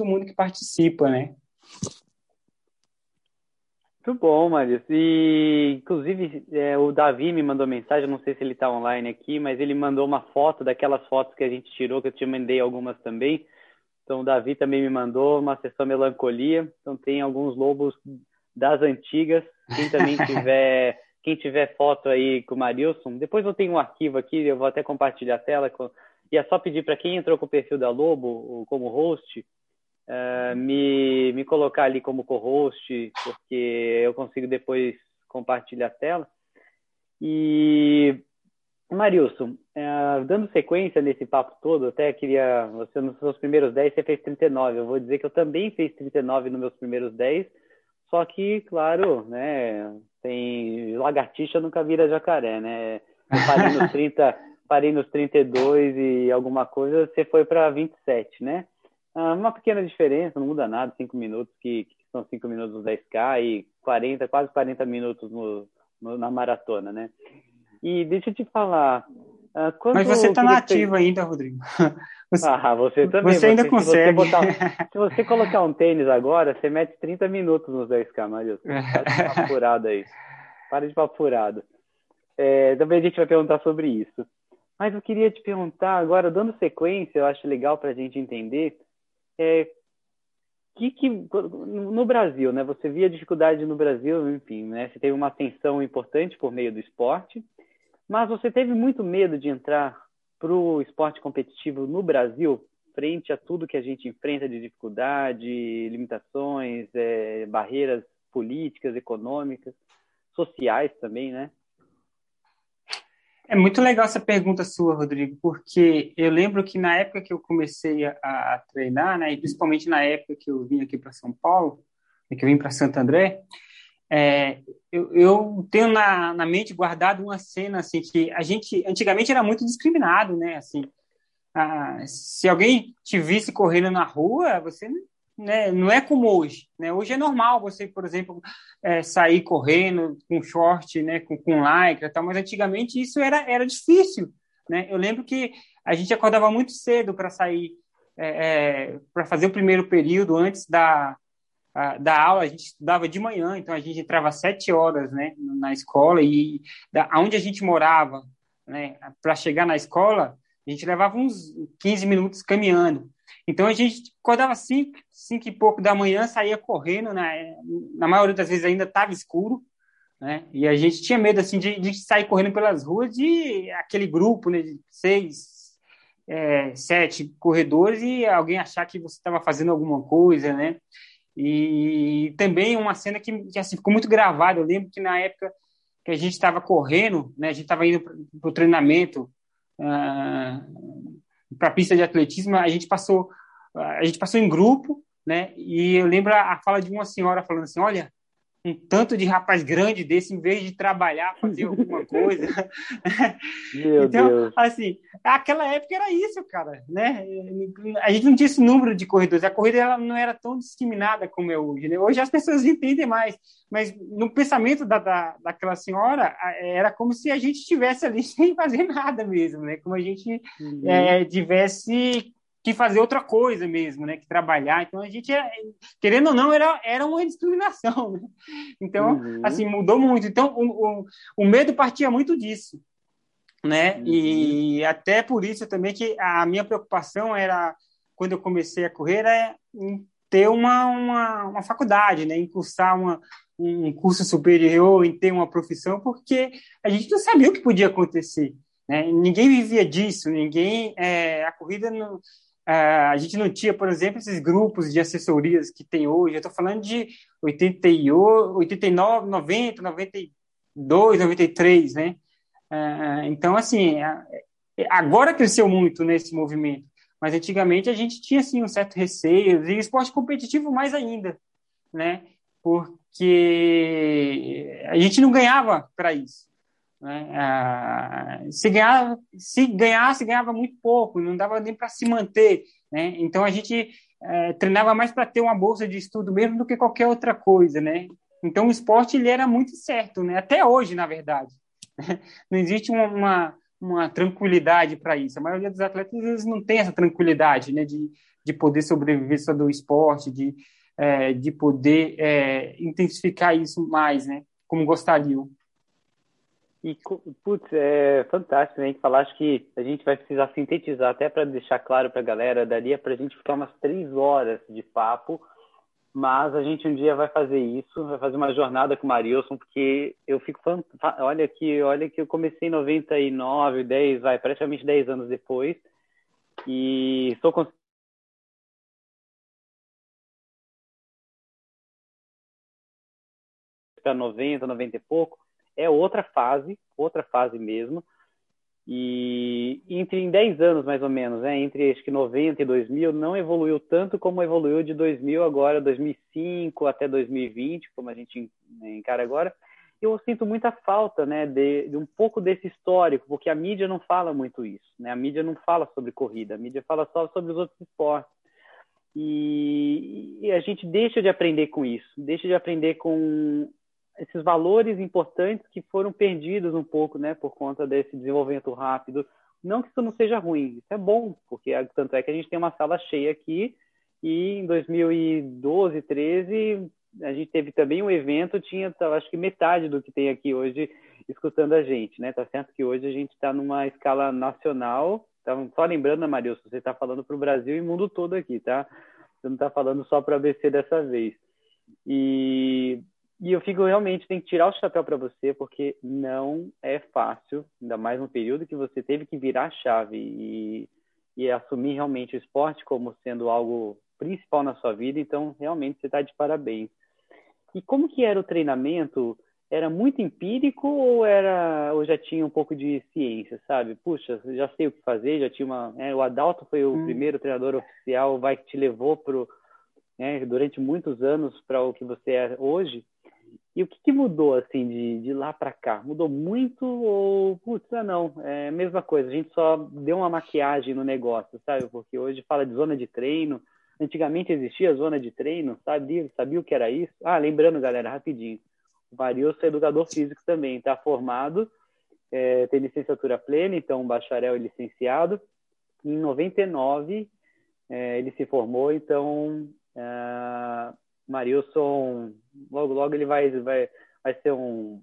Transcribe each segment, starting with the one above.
mundo que participa, né? Muito bom, Marius. E, inclusive, é, o Davi me mandou mensagem, não sei se ele está online aqui, mas ele mandou uma foto daquelas fotos que a gente tirou, que eu te mandei algumas também. Então, o Davi também me mandou uma sessão melancolia. Então, tem alguns lobos das antigas. Quem também tiver, quem tiver foto aí com o Marilson, depois eu tenho um arquivo aqui, eu vou até compartilhar a tela. Com... E é só pedir para quem entrou com o perfil da Lobo, como host, uh, me, me colocar ali como co-host, porque eu consigo depois compartilhar a tela. E, Marilson, uh, dando sequência nesse papo todo, até queria, você nos seus primeiros 10, você fez 39, eu vou dizer que eu também fiz 39 nos meus primeiros 10, só que, claro, né, tem lagartixa nunca vira jacaré, né? Eu parei nos 30, parei nos 32 e alguma coisa, você foi para 27, né? Ah, uma pequena diferença, não muda nada, 5 minutos, que, que, são 5 minutos no 10K e 40, quase 40 minutos no, no, na maratona, né? E deixa eu te falar. Uh, Mas você está na ativa ainda, Rodrigo. Você, ah, você também. Você ainda você, consegue. Se você, botar, se você, colocar um tênis agora, você mete 30 minutos nos 10K, Marius. Para de papo furado aí. Para de papo furado. É, também a gente vai perguntar sobre isso. Mas eu queria te perguntar agora, dando sequência, eu acho legal para a gente entender é, que, que no Brasil, né? Você via dificuldade no Brasil, enfim, né? Você teve uma ascensão importante por meio do esporte, mas você teve muito medo de entrar para o esporte competitivo no Brasil, frente a tudo que a gente enfrenta de dificuldade, limitações, é, barreiras políticas, econômicas, sociais também, né? É muito legal essa pergunta sua, Rodrigo, porque eu lembro que na época que eu comecei a, a treinar, né, e principalmente na época que eu vim aqui para São Paulo, que eu vim para Santo André, é, eu, eu, tenho na, na, mente guardado uma cena assim que a gente antigamente era muito discriminado, né? Assim, se alguém te visse correndo na rua, você né, não é como hoje. Né? Hoje é normal você, por exemplo, é, sair correndo com short, né, com, com lycra, tal, mas antigamente isso era, era difícil. Né? Eu lembro que a gente acordava muito cedo para sair, é, é, para fazer o primeiro período antes da, a, da aula. A gente estudava de manhã, então a gente entrava às sete horas né, na escola e da, onde a gente morava, né, para chegar na escola, a gente levava uns 15 minutos caminhando. Então a gente acordava cinco, cinco e pouco da manhã, saía correndo, né? na maioria das vezes ainda estava escuro, né? E a gente tinha medo assim de, de sair correndo pelas ruas de aquele grupo, né? De seis, é, sete corredores e alguém achar que você estava fazendo alguma coisa, né? E também uma cena que, que assim, ficou muito gravada. Eu lembro que na época que a gente estava correndo, né? A gente estava indo para o treinamento. Uh, para a pista de atletismo, a gente passou a gente passou em grupo, né? E eu lembro a fala de uma senhora falando assim: olha, um tanto de rapaz grande desse, em vez de trabalhar, fazer alguma coisa. Meu então, Deus. assim, aquela época era isso, cara, né? A gente não tinha esse número de corredores, a corrida ela não era tão discriminada como é hoje, né? Hoje as pessoas entendem mais, mas no pensamento da, da, daquela senhora, era como se a gente estivesse ali sem fazer nada mesmo, né? Como a gente uhum. é, tivesse que fazer outra coisa mesmo, né? Que trabalhar. Então a gente, é, querendo ou não, era, era uma discriminação. Né? Então, uhum. assim, mudou muito. Então o, o, o, medo partia muito disso, né? Uhum. E até por isso também que a minha preocupação era quando eu comecei a correr era em ter uma, uma, uma faculdade, né? Em cursar uma, um curso superior, em ter uma profissão, porque a gente não sabia o que podia acontecer. Né? Ninguém vivia disso, ninguém. É, a corrida não, a gente não tinha, por exemplo, esses grupos de assessorias que tem hoje. Eu estou falando de 88, 89, 90, 92, 93, né? Uh, então, assim, agora cresceu muito nesse movimento, mas antigamente a gente tinha, assim, um certo receio, e esporte competitivo mais ainda, né? Porque a gente não ganhava para isso. Né? Ah, se, ganhava, se ganhasse, ganhava muito pouco, não dava nem para se manter. Né? Então a gente é, treinava mais para ter uma bolsa de estudo mesmo do que qualquer outra coisa. Né? Então o esporte ele era muito certo, né? até hoje, na verdade. Não existe uma, uma, uma tranquilidade para isso. A maioria dos atletas eles não tem essa tranquilidade né? de, de poder sobreviver só do esporte, de, é, de poder é, intensificar isso mais, né? Como gostariam. E, putz, é fantástico, né? Falar, acho que a gente vai precisar sintetizar, até para deixar claro para a galera, daria para a gente ficar umas três horas de papo, mas a gente um dia vai fazer isso, vai fazer uma jornada com o Marilson, porque eu fico olha que olha que eu comecei em 99, 10, vai, praticamente 10 anos depois, e com para 90, 90 e pouco, é outra fase, outra fase mesmo. E entre em 10 anos, mais ou menos, né, entre acho que 90 e 2000, não evoluiu tanto como evoluiu de 2000 agora, 2005 até 2020, como a gente encara agora. Eu sinto muita falta né, de, de um pouco desse histórico, porque a mídia não fala muito isso. Né? A mídia não fala sobre corrida, a mídia fala só sobre os outros esportes. E, e, a gente deixa de aprender com isso, deixa de aprender com esses valores importantes que foram perdidos um pouco, né, por conta desse desenvolvimento rápido. Não que isso não seja ruim, isso é bom, porque tanto é que a gente tem uma sala cheia aqui e em 2012, 13 a gente teve também um evento, tinha acho que metade do que tem aqui hoje escutando a gente, né? Tá certo que hoje a gente está numa escala nacional. Tá, só lembrando, Marilson, você está falando para o Brasil e mundo todo aqui, tá? Você não está falando só para a ABC dessa vez. E e eu fico realmente, tem que tirar o chapéu para você, porque não é fácil, ainda mais no período que você teve que virar a chave e, e assumir realmente o esporte como sendo algo principal na sua vida. Então, realmente, você está de parabéns. E como que era o treinamento? Era muito empírico ou era ou já tinha um pouco de ciência, sabe? Puxa, já sei o que fazer, já tinha uma. É, o Adalto foi o hum. primeiro treinador oficial, vai que te levou pro, né, durante muitos anos para o que você é hoje. E o que, que mudou, assim, de, de lá para cá? Mudou muito ou, putz, ah, não, é a mesma coisa, a gente só deu uma maquiagem no negócio, sabe? Porque hoje fala de zona de treino, antigamente existia zona de treino, sabia, sabia o que era isso? Ah, lembrando, galera, rapidinho, o Marilson é educador físico também, está formado, é, tem licenciatura plena, então bacharel e licenciado, em 99 é, ele se formou, então... É, Marilson, logo, logo ele vai, vai, vai ser um.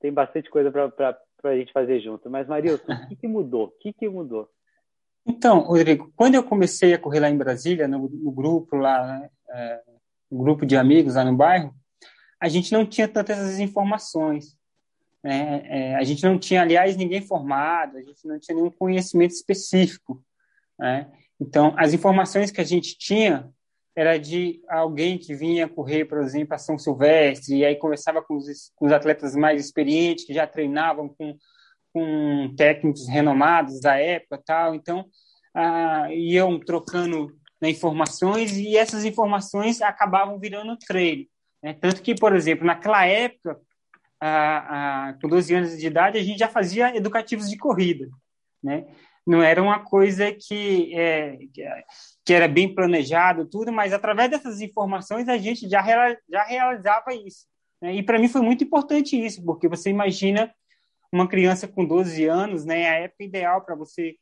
Tem bastante coisa para a gente fazer junto. Mas, Marilson, o que, que mudou? O que, que mudou? Então, Rodrigo, quando eu comecei a correr lá em Brasília, no, no grupo lá, né, é, um grupo de amigos lá no bairro, a gente não tinha tantas informações. Né? É, a gente não tinha, aliás, ninguém formado, a gente não tinha nenhum conhecimento específico. Né? Então, as informações que a gente tinha era de alguém que vinha correr, por exemplo, a São Silvestre, e aí conversava com os, com os atletas mais experientes, que já treinavam com, com técnicos renomados da época tal. Então, ah, iam trocando né, informações e essas informações acabavam virando treino. Né? Tanto que, por exemplo, naquela época, ah, ah, com 12 anos de idade, a gente já fazia educativos de corrida. Né? Não era uma coisa que, é, que era bem planejado, tudo, mas através dessas informações a gente já, já realizava isso. Né? E para mim foi muito importante isso, porque você imagina uma criança com 12 anos, né, é a época ideal para você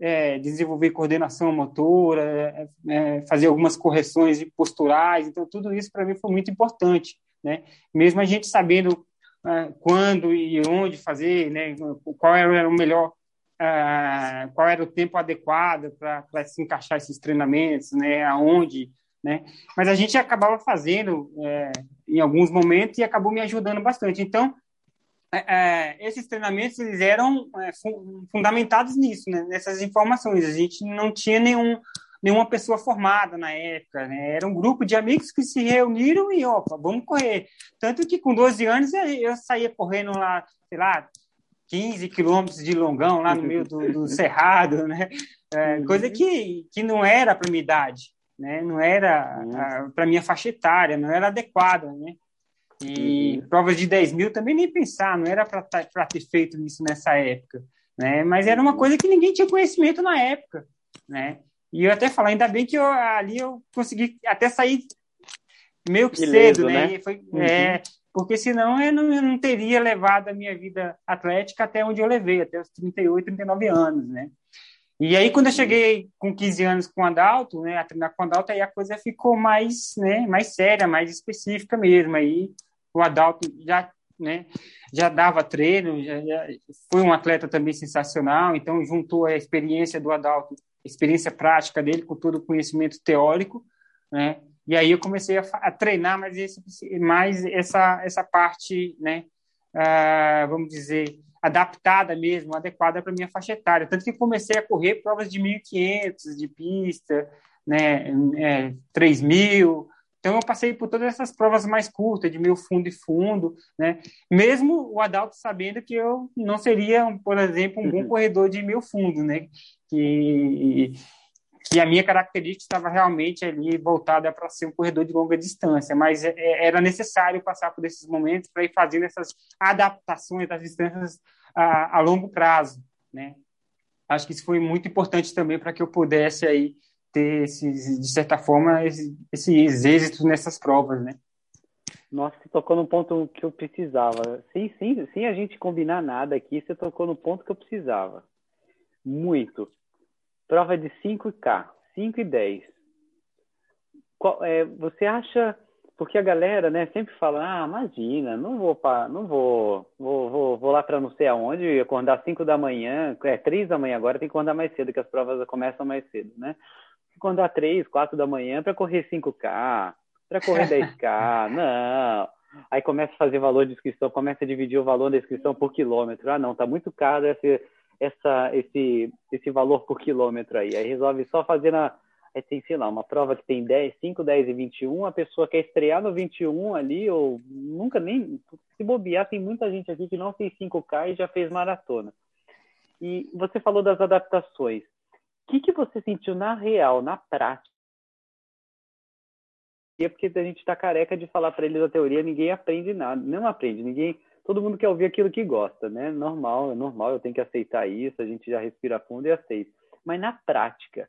é, desenvolver coordenação motora, é, é, fazer algumas correções posturais, então tudo isso para mim foi muito importante, né? Mesmo a gente sabendo é, quando e onde fazer, né, qual era o melhor uh, qual era o tempo adequado para se encaixar esses treinamentos, né, aonde, né, mas a gente acabava fazendo é, em alguns momentos e acabou me ajudando bastante. Então, é, esses treinamentos eles eram fundamentados nisso, né, nessas informações. A gente não tinha nenhum nenhuma pessoa formada na época, né? Era um grupo de amigos que se reuniram e, opa, vamos correr. Tanto que com 12 anos eu saía correndo lá, sei lá, 15 quilômetros de longão lá no meio do, do cerrado, né? É, uhum. coisa que, que não era para minha idade, né? Não era uhum. para minha faixa etária, não era adequada, né? E uhum. provas de 10 mil também nem pensar, não era para tá, ter feito isso nessa época, né? Mas era uma coisa que ninguém tinha conhecimento na época, né? E eu até falo, ainda bem que eu, ali eu consegui até sair meio que cedo, né? né? Foi, uhum. é, porque senão eu não, eu não teria levado a minha vida atlética até onde eu levei, até os 38, 39 anos, né? E aí, quando eu cheguei com 15 anos com o Adalto, né, a treinar com o Adalto, aí a coisa ficou mais, né, mais séria, mais específica mesmo. Aí o Adalto já, né, já dava treino, já, já foi um atleta também sensacional, então juntou a experiência do Adalto, a experiência prática dele com todo o conhecimento teórico, né, e aí eu comecei a, a treinar mais, esse, mais essa, essa parte, né, uh, vamos dizer, adaptada mesmo, adequada para minha faixa etária. Tanto que comecei a correr provas de 1.500 de pista, né, é, 3.000. Então eu passei por todas essas provas mais curtas, de meio fundo e fundo, né? Mesmo o Adalto sabendo que eu não seria, por exemplo, um bom uhum. corredor de meio fundo, né? Que que a minha característica estava realmente ali voltada para ser um corredor de longa distância, mas é, é, era necessário passar por esses momentos para ir fazendo essas adaptações das distâncias a, a, longo prazo, né? Acho que isso foi muito importante também para que eu pudesse aí ter esses, de certa forma esses, esses êxitos nessas provas, né? Nossa, você tocou no ponto que eu precisava. Sim, sim, sem a gente combinar nada aqui, você tocou no ponto que eu precisava. Muito Prova de 5K, 5 e 10. Qual, é, você acha, porque a galera, né, sempre fala, ah, imagina, não vou, pra, não vou, vou, vou, vou lá para não sei aonde, acordar 5 da manhã, é 3 da manhã agora, tem que acordar mais cedo, que as provas começam mais cedo, né? Acordar 3, 4 da manhã para correr 5K, para correr 10K, não. Aí começa a fazer valor de inscrição, começa a dividir o valor da inscrição por quilômetro. Ah, não, tá muito caro esse, essa, esse, esse valor por quilômetro aí. Aí resolve só fazer na. Aí tem, sei lá, uma prova que tem 10, 5, 10 e 21, a pessoa quer estrear no 21 ali, ou nunca nem. Se bobear, tem muita gente aqui que não fez 5K e já fez maratona. E você falou das adaptações. O que, que você sentiu na real, na prática? Porque a gente está careca de falar para eles a teoria, ninguém aprende nada, não aprende, ninguém todo mundo quer ouvir aquilo que gosta, né? Normal, é normal, eu tenho que aceitar isso, a gente já respira fundo e aceita. Mas na prática,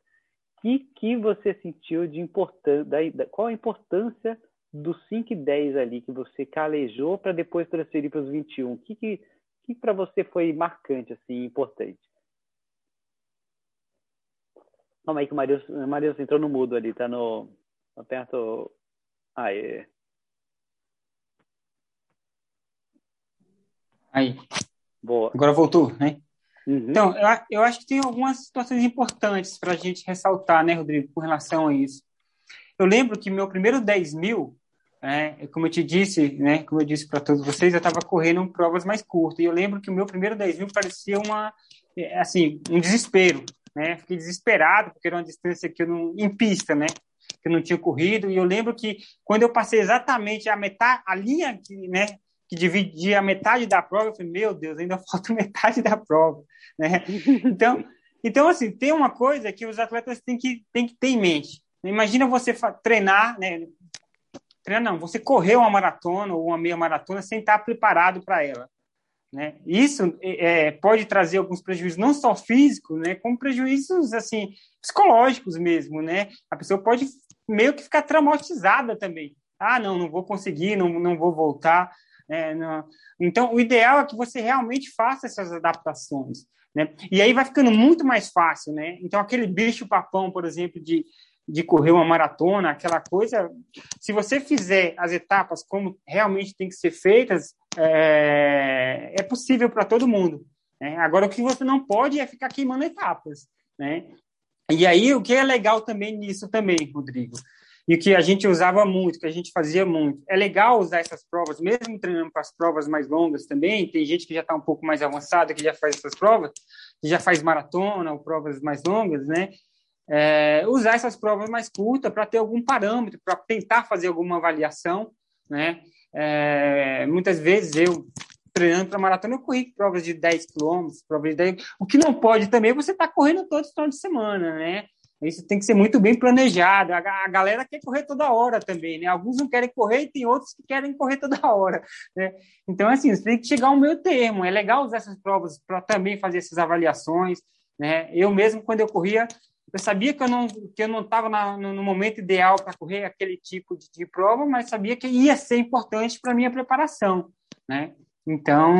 o que, que você sentiu de importância, qual a importância dos 5 e 10 ali que você calejou para depois transferir para os 21? O que, que, que para você foi marcante, assim, importante? Calma aí que o Marius, Marius entrou no mudo ali, tá no. Aperto. Aê. Aí. Boa. Agora voltou, né? Uhum. Então, eu, eu acho que tem algumas situações importantes para a gente ressaltar, né, Rodrigo, com relação a isso. Eu lembro que meu primeiro 10 mil, né, como eu te disse, né, como eu disse para todos vocês, eu estava correndo provas mais curtas. E eu lembro que o meu primeiro 10 mil parecia uma, é, assim, um desespero, né? Fiquei desesperado porque era uma distância que eu não, em pista, né? Que eu não tinha corrido. E eu lembro que quando eu passei exatamente a metade, a linha, né? Que dividia metade da prova, eu falei, meu Deus, ainda falta metade da prova, né? Então, então assim, tem uma coisa que os atletas têm que, têm que ter em mente. Imagina você treinar, né? Treinar não, você correr uma maratona ou uma meia maratona sem estar preparado para ela. Né? Isso é, é, pode trazer alguns prejuízos, não só físicos, né, como prejuízos assim psicológicos mesmo, né? A pessoa pode meio que ficar traumatizada também. Ah, não, não vou conseguir, não, não vou voltar. É, então, o ideal é que você realmente faça essas adaptações. Né? E aí vai ficando muito mais fácil. Né? Então, aquele bicho-papão, por exemplo, de, de correr uma maratona, aquela coisa, se você fizer as etapas como realmente tem que ser feitas, é, é possível para todo mundo. Né? Agora, o que você não pode é ficar queimando etapas. Né? E aí, o que é legal também nisso também, Rodrigo, e que a gente usava muito, que a gente fazia muito. É legal usar essas provas, mesmo treinando para as provas mais longas também. Tem gente que já está um pouco mais avançada, que já faz essas provas, que já faz maratona ou provas mais longas, né? É, usar essas provas mais curtas para ter algum parâmetro, para tentar fazer alguma avaliação, né? É, muitas vezes eu treinando para maratona, eu corri provas de 10 quilômetros, provas de 10... O que não pode também é você estar tá correndo todo final de semana, né? Isso tem que ser muito bem planejado. A, galera quer correr toda hora também, né? Alguns não querem correr e tem outros que querem correr toda hora, né? Então, assim, você tem que chegar ao meio termo. É legal usar essas provas para também fazer essas avaliações, né? Eu mesmo, quando eu corria, eu sabia que eu não que eu não estava no, no, momento ideal para correr aquele tipo de, de, prova, mas sabia que ia ser importante para minha preparação, né? Então,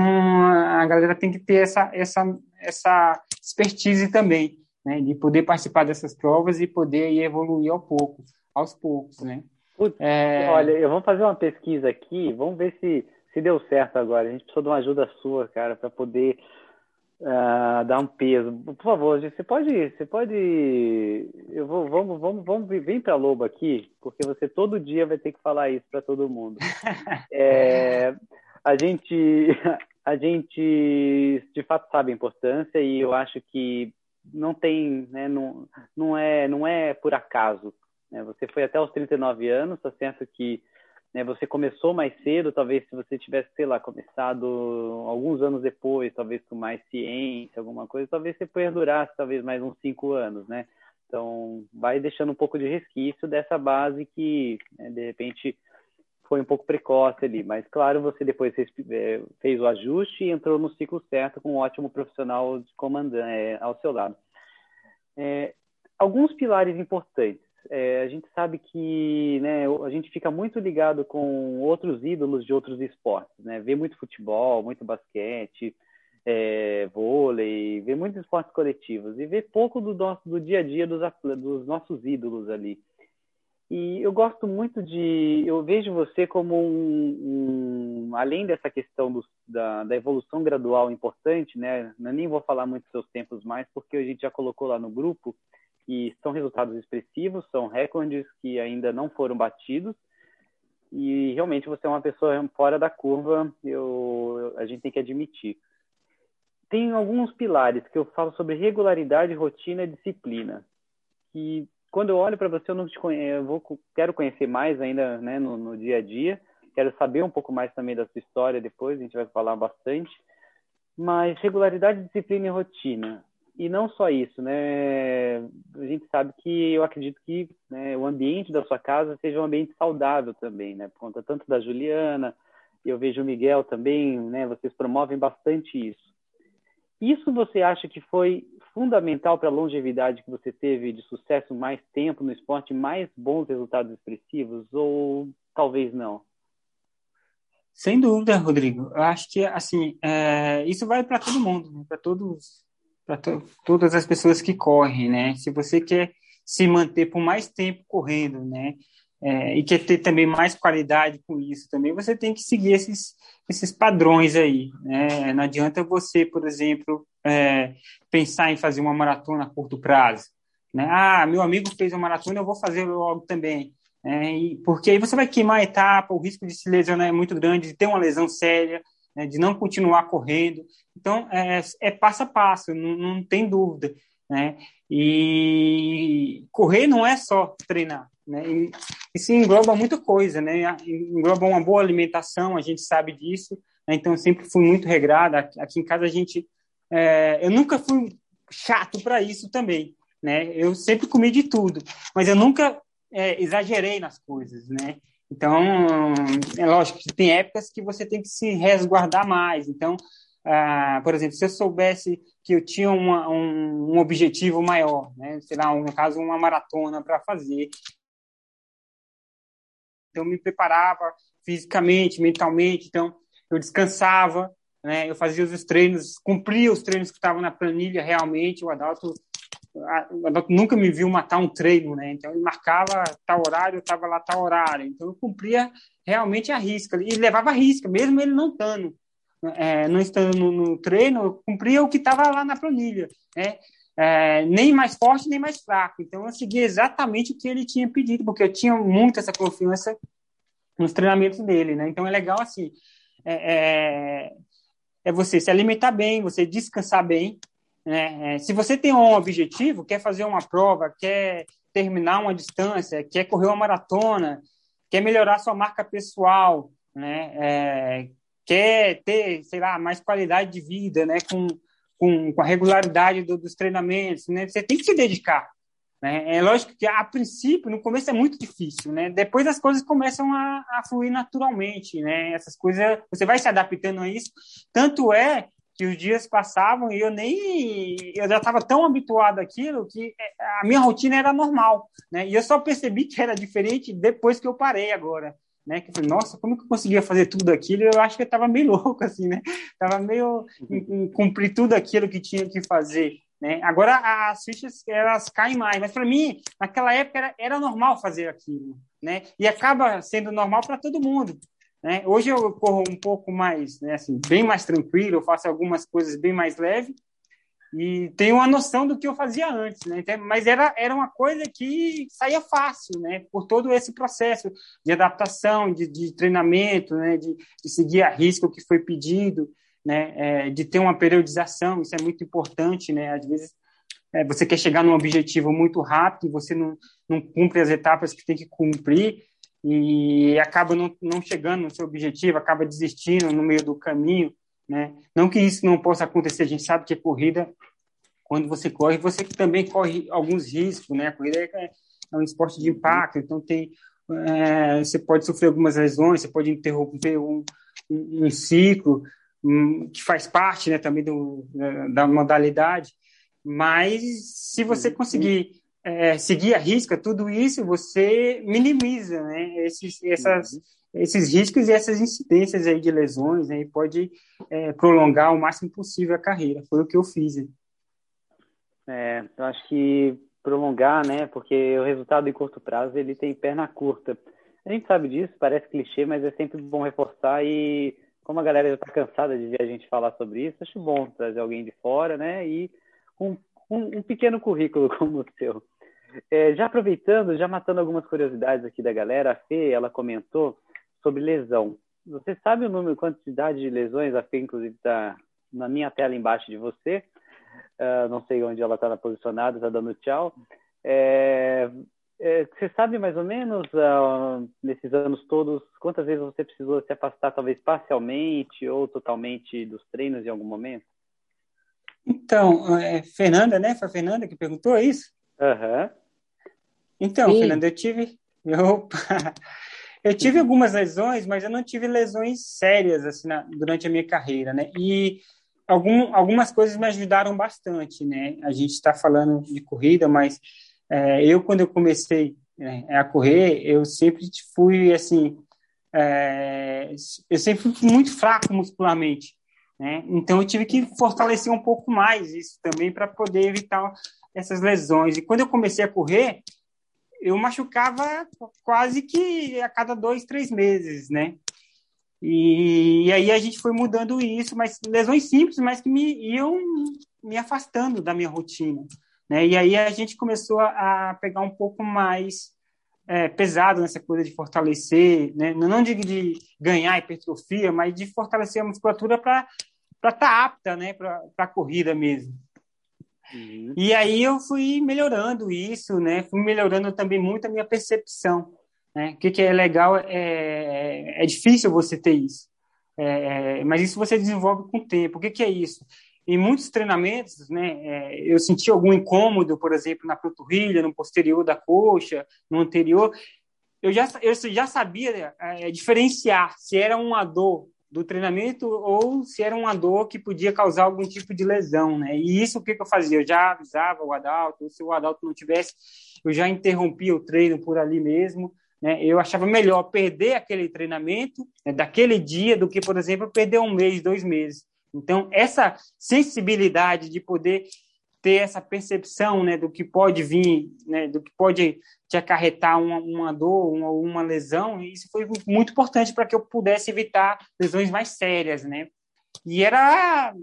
a galera tem que ter essa essa essa expertise também né, de poder participar dessas provas e poder ir evoluir ao pouco, aos poucos, né? Putz, é... Olha, eu vou fazer uma pesquisa aqui, vamos ver se, se deu certo agora. A gente precisa de uma ajuda sua, cara, para poder uh, dar um peso. Por favor, você pode, você pode, eu vou, vamos, vamos, vamos, vem para Lobo aqui, porque você todo dia vai ter que falar isso para todo mundo. é, a gente, a gente de fato sabe a importância e eu acho que não tem, né, não, não é, não é por acaso. Né? Você foi até os 39 anos, está certo que né, você começou mais cedo, talvez se você tivesse, sei lá, começado alguns anos depois, talvez com mais ciência, alguma coisa, talvez você perdurasse talvez mais uns cinco anos, né? Então, vai deixando um pouco de resquício dessa base que, né, de repente, foi um pouco precoce ali. Mas, claro, você depois é, fez o ajuste e entrou no ciclo certo com um ótimo profissional de comandante é, ao seu lado. É, alguns pilares importantes. É, a gente sabe que né, a gente fica muito ligado com outros ídolos de outros esportes, né? Vê muito futebol, muito basquete, é, vôlei, vê muitos esportes coletivos e vê pouco do nosso do dia a dia dos, dos nossos ídolos ali. E eu gosto muito de. Eu vejo você como um. um além dessa questão do, da, da, evolução gradual importante, né? Eu nem vou falar muito dos seus tempos mais, porque a gente já colocou lá no grupo que são resultados expressivos, são recordes que ainda não foram batidos. E realmente você é uma pessoa fora da curva, eu, a gente tem que admitir. Tem alguns pilares que eu falo sobre regularidade, rotina e disciplina. Que quando eu olho para você, eu não te vou, quero conhecer mais ainda né, no, no dia a dia. Quero saber um pouco mais também da sua história depois, a gente vai falar bastante. Mas regularidade, disciplina e rotina e não só isso, né? A gente sabe que eu acredito que né, o ambiente da sua casa seja um ambiente saudável também, né? Por conta tanto da Juliana, eu vejo o Miguel também, né? Vocês promovem bastante isso. Isso você acha que foi fundamental para a longevidade que você teve de sucesso mais tempo no esporte, mais bons resultados expressivos, ou talvez não? Sem dúvida, Rodrigo. Eu acho que assim é, isso vai para todo mundo, né? para todos para to todas as pessoas que correm, né? Se você quer se manter por mais tempo correndo, né? É, e quer ter também mais qualidade com isso também, você tem que seguir esses, esses padrões aí, né? Não adianta você, por exemplo, é, pensar em fazer uma maratona a curto prazo, né? Ah, meu amigo fez uma maratona, eu vou fazer logo também. É, e, porque aí você vai queimar a etapa, o risco de se lesionar é muito grande, de ter uma lesão séria, né, de não continuar correndo. Então, é, é passo a passo, não, não tem dúvida. Né? E correr não é só treinar, né? E, isso engloba muita coisa, né? Engloba uma boa alimentação, a gente sabe disso. Né? Então, eu sempre fui muito regrada. Aqui em casa a gente, é, eu nunca fui chato para isso também, né? Eu sempre comi de tudo, mas eu nunca é, exagerei nas coisas, né? Então, é lógico que tem épocas que você tem que se resguardar mais. Então, ah, por exemplo, se eu soubesse que eu tinha uma, um, um, objetivo maior, né? sei lá, no caso, uma maratona para fazer, então, eu me preparava fisicamente, mentalmente, então eu descansava, né? eu fazia os treinos, cumpria os treinos que estavam na planilha realmente, o Adalto o Adalto nunca me viu matar um treino, né? Então ele marcava tal horário, eu estava lá tal horário. Então eu cumpria realmente a risca e levava a risca, mesmo ele não estando, é, não estando no, no, treino, cumpria o que estava lá na planilha, né? É, nem mais forte nem mais fraco. Então eu seguia exatamente o que ele tinha pedido, porque eu tinha muito essa confiança nos treinamentos dele, né? Então é legal assim, é, é, é você se alimentar bem, você descansar bem, né? É, se você tem um objetivo, quer fazer uma prova, quer terminar uma distância, quer correr uma maratona, quer melhorar sua marca pessoal, né? É, quer ter, sei lá, mais qualidade de vida, né? Com, com, com a regularidade do, dos treinamentos, né? Você tem que se dedicar. Né? É lógico que, a princípio, no começo é muito difícil, né? Depois as coisas começam a, a fluir naturalmente, né? Essas coisas, você vai se adaptando a isso. Tanto é que os dias passavam e eu nem eu já estava tão habituado àquilo que é, a minha rotina era normal, né? E eu só percebi que era diferente depois que eu parei agora, né? Que falei, nossa, como que eu conseguia fazer tudo aquilo? Eu acho que eu estava meio louco assim, né? Tava meio em, em cumprir tudo aquilo que tinha que fazer, Né? Agora as fichas elas caem mais, mas para mim naquela época era, era normal fazer aquilo, né? E acaba sendo normal para todo mundo. Né? Hoje eu corro um pouco mais, né, assim, bem mais tranquilo, eu faço algumas coisas bem mais leve e tenho uma noção do que eu fazia antes, né? Então, mas era, era uma coisa que saía fácil, né? Por todo esse processo de adaptação, de, de treinamento, né? De, de seguir a risco que foi pedido né, é, de ter uma periodização, isso é muito importante, né, às vezes é, você quer chegar num objetivo muito rápido e você não, não cumpre as etapas que tem que cumprir e acaba não, não chegando no seu objetivo, acaba desistindo no meio do caminho, né, não que isso não possa acontecer, a gente sabe que a corrida, quando você corre, você também corre alguns riscos, né, a corrida é, é um esporte de impacto, então tem é, você pode sofrer algumas lesões, você pode interromper um, um, um ciclo, Hum, que faz parte né, também do, da modalidade, mas se você conseguir é, seguir a risca tudo isso, você minimiza né, esses, essas, esses riscos e essas incidências aí de lesões né, e pode é, prolongar o máximo possível a carreira. Foi o que eu fiz. É, eu acho que prolongar, né, porque o resultado em curto prazo ele tem perna curta. A gente sabe disso, parece clichê, mas é sempre bom reforçar e como a galera já está cansada de ver a gente falar sobre isso, acho bom trazer alguém de fora, né? E um, um, um pequeno currículo como o seu. É, já aproveitando, já matando algumas curiosidades aqui da galera, a Fê, ela comentou sobre lesão. Você sabe o número, quantidade de lesões? A Fê, inclusive, está na minha tela embaixo de você. Uh, não sei onde ela está posicionada, está dando tchau. É, é, você sabe mais ou menos, uh, nesses anos todos, quantas vezes você precisou se afastar, talvez parcialmente ou totalmente dos treinos em algum momento? Então, é, Fernanda, né? Foi a Fernanda que perguntou isso? Aham. Uhum. Então, Sim. Fernanda, eu tive. Eu, eu tive algumas lesões, mas eu não tive lesões sérias assim, na, durante a minha carreira, né? E algum, algumas coisas me ajudaram bastante, né? A gente está falando de corrida, mas é, eu, quando eu comecei né, a correr, eu sempre fui, assim, é, eu sempre fui muito fraco muscularmente, né? Então, eu tive que fortalecer um pouco mais isso também para poder evitar essas lesões. E quando eu comecei a correr, eu machucava quase que a cada dois, três meses, né? E, e, aí a gente foi mudando isso, mas lesões simples, mas que me iam me afastando da minha rotina. Né? E aí a gente começou a, pegar um pouco mais é, pesado nessa coisa de fortalecer, né? não de, de ganhar hipertrofia, mas de fortalecer a musculatura para estar tá apta né? para a corrida mesmo. Uhum. E aí eu fui melhorando isso, né? Fui melhorando também muito a minha percepção. Né? O que, que é legal é, é difícil você ter isso, é, é mas isso você desenvolve com o tempo. O que, que é isso? em muitos treinamentos, né, é, eu senti algum incômodo, por exemplo, na panturrilha, no posterior da coxa, no anterior. Eu já, eu já sabia é, diferenciar se era uma dor do treinamento ou se era uma dor que podia causar algum tipo de lesão, né? E isso o que, que eu fazia? Eu já avisava o adalto, se o adalto não tivesse, eu já interrompia o treino por ali mesmo, né? Eu achava melhor perder aquele treinamento né, daquele dia do que, por exemplo, perder um mês, dois meses. Então, essa sensibilidade de poder ter essa percepção né, do que pode vir, né, do que pode te acarretar uma, uma dor, uma, uma lesão, isso foi muito importante para que eu pudesse evitar lesões mais sérias, né? E era,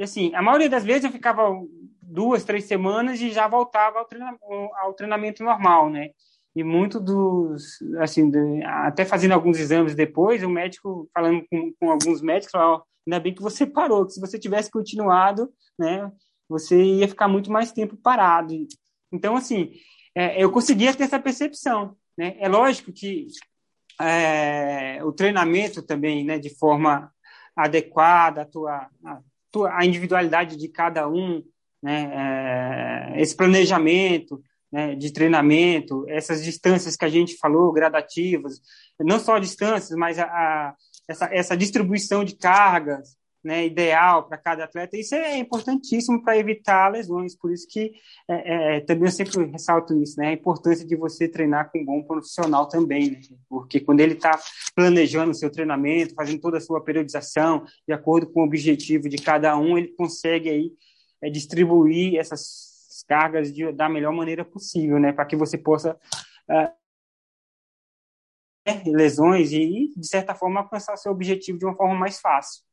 assim, a maioria das vezes eu ficava duas, três semanas e já voltava ao treinamento, ao treinamento normal, né? E muito dos, assim, de, até fazendo alguns exames depois, o médico, falando com, com alguns médicos, falava, Ainda bem que você parou, que se você tivesse continuado, né, você ia ficar muito mais tempo parado. Então, assim, é, eu conseguia ter essa percepção. Né? É lógico que é, o treinamento também, né, de forma adequada, a, tua, a, tua, a individualidade de cada um, né, é, esse planejamento né, de treinamento, essas distâncias que a gente falou, gradativas, não só distâncias, mas a, a essa, essa distribuição de cargas né, ideal para cada atleta, isso é importantíssimo para evitar lesões, por isso que é, é, também eu sempre ressalto isso, né, a importância de você treinar com um bom profissional também, né, porque quando ele está planejando o seu treinamento, fazendo toda a sua periodização, de acordo com o objetivo de cada um, ele consegue aí é, distribuir essas cargas de, da melhor maneira possível, né? Para que você possa uh, lesões e, de certa forma, alcançar seu objetivo de uma forma mais fácil.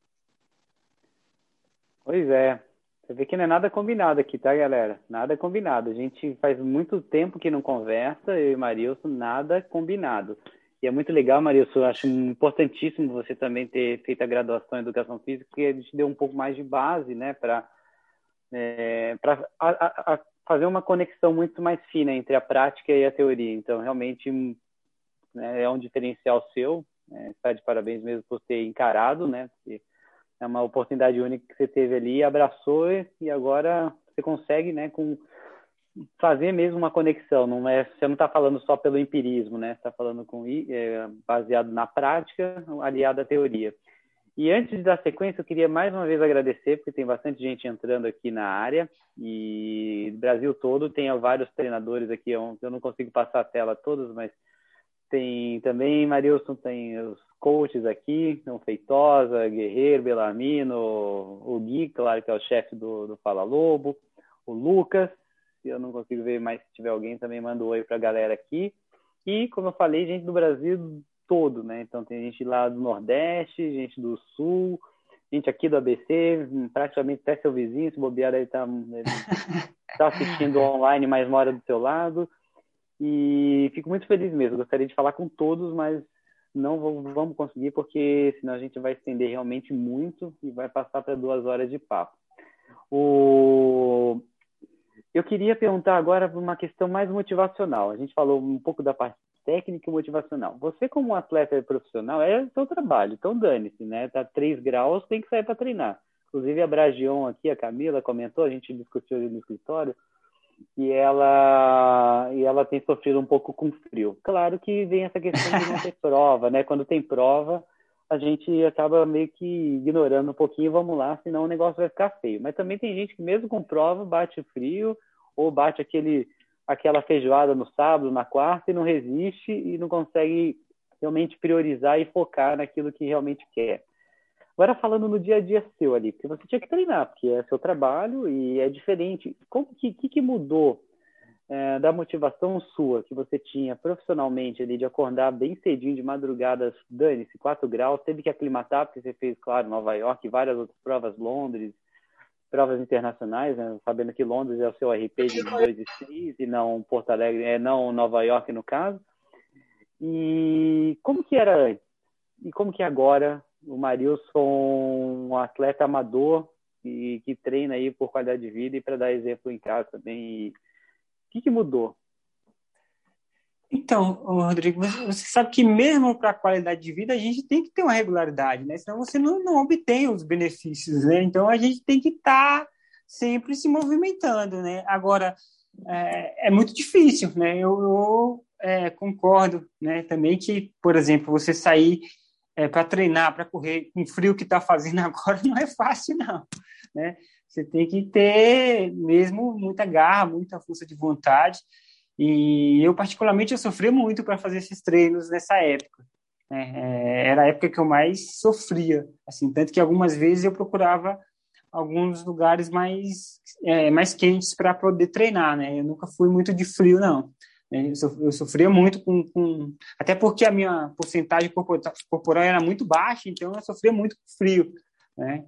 Pois é. Você vê que não é nada combinado aqui, tá, galera? Nada combinado. A gente faz muito tempo que não conversa, eu e Marilson, nada combinado. E é muito legal, Marilson, acho importantíssimo você também ter feito a graduação em Educação Física, porque a gente deu um pouco mais de base, né, para é, para fazer uma conexão muito mais fina entre a prática e a teoria. Então, realmente, né, é um diferencial seu. É, está de parabéns mesmo por ter encarado, né? Porque é uma oportunidade única que você teve ali, abraçou e agora você consegue, né, com fazer mesmo uma conexão. Não é, você não está falando só pelo empirismo, né? Está falando com é, baseado na prática, aliado à teoria. E antes dar sequência, eu queria mais uma vez agradecer, porque tem bastante gente entrando aqui na área e Brasil todo tem vários treinadores aqui. Eu não consigo passar a tela todos, mas tem também, Marilson, tem os coaches aqui, o Feitosa, Guerreiro, Belarmino, o Gui, claro que é o chefe do, do Fala Lobo, o Lucas, se eu não consigo ver mais se tiver alguém, também manda um oi para a galera aqui. E, como eu falei, gente do Brasil todo, né? Então tem gente lá do Nordeste, gente do Sul, gente aqui do ABC, praticamente até seu vizinho, se bobear ele tá, ele tá assistindo online, mas mora do seu lado. E fico muito feliz mesmo. Gostaria de falar com todos, mas não vamos conseguir porque senão a gente vai estender realmente muito e vai passar para duas horas de papo. O... Eu queria perguntar agora uma questão mais motivacional. A gente falou um pouco da parte técnica e motivacional. Você, como atleta profissional, é seu trabalho, então dane-se, né? Tá 3 graus, tem que sair para treinar. Inclusive, a Bragion aqui, a Camila, comentou, a gente discutiu ali no escritório, e ela, e ela tem sofrido um pouco com frio. Claro que vem essa questão de não ter prova, né? Quando tem prova, a gente acaba meio que ignorando um pouquinho, vamos lá, senão o negócio vai ficar feio. Mas também tem gente que mesmo com prova bate frio ou bate aquele aquela feijoada no sábado, na quarta, e não resiste e não consegue realmente priorizar e focar naquilo que realmente quer. Agora falando no dia a dia seu ali, porque você tinha que treinar, porque é seu trabalho e é diferente. Como que, que, que mudou é, da motivação sua que você tinha profissionalmente ali de acordar bem cedinho de madrugadas, dane-se, 4 graus, teve que aclimatar, porque você fez, claro, Nova York, várias outras provas, Londres, provas internacionais, né? sabendo que Londres é o seu RP de 2 e 6 e não Porto Alegre, é não Nova York no caso. E como que era antes? E como que é agora o Marilson, um atleta amador e que treina aí por qualidade de vida e para dar exemplo em casa também. E... O que, que mudou? Então, Rodrigo, você sabe que mesmo para a qualidade de vida a gente tem que ter uma regularidade, né? Senão você não, não obtém os benefícios, né? Então a gente tem que estar tá sempre se movimentando, né? Agora, é, é muito difícil, né? Eu, eu é, concordo, né? Também que, por exemplo, você sair é, para treinar, para correr com o frio que está fazendo agora não é fácil, não, né? Você tem que ter mesmo muita garra, muita força de vontade e eu, particularmente, eu sofri muito para fazer esses treinos nessa época. Né? É, era a época que eu mais sofria, assim, tanto que algumas vezes eu procurava alguns lugares mais, é, mais quentes para poder treinar, né? Eu nunca fui muito de frio, não. É, eu sofria muito com, com, Até porque a minha porcentagem corporal era muito baixa, então eu sofria muito com frio, né?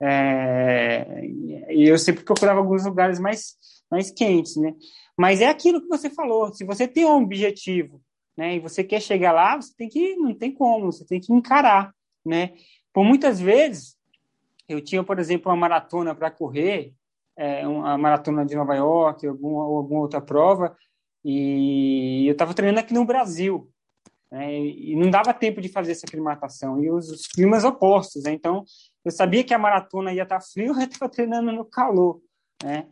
É, e eu sempre procurava alguns lugares mais, mais quentes, né? Mas é aquilo que você falou. Se você tem um objetivo, né, e você quer chegar lá, você tem que, não tem como, você tem que encarar, né? Por muitas vezes, eu tinha, por exemplo, uma maratona para correr, é, uma maratona de Nova York, alguma, alguma outra prova, e eu estava treinando aqui no Brasil, né, e não dava tempo de fazer essa aclimatação, e os, os climas opostos, né, então eu sabia que a maratona ia estar tá frio, eu estava treinando no calor, né,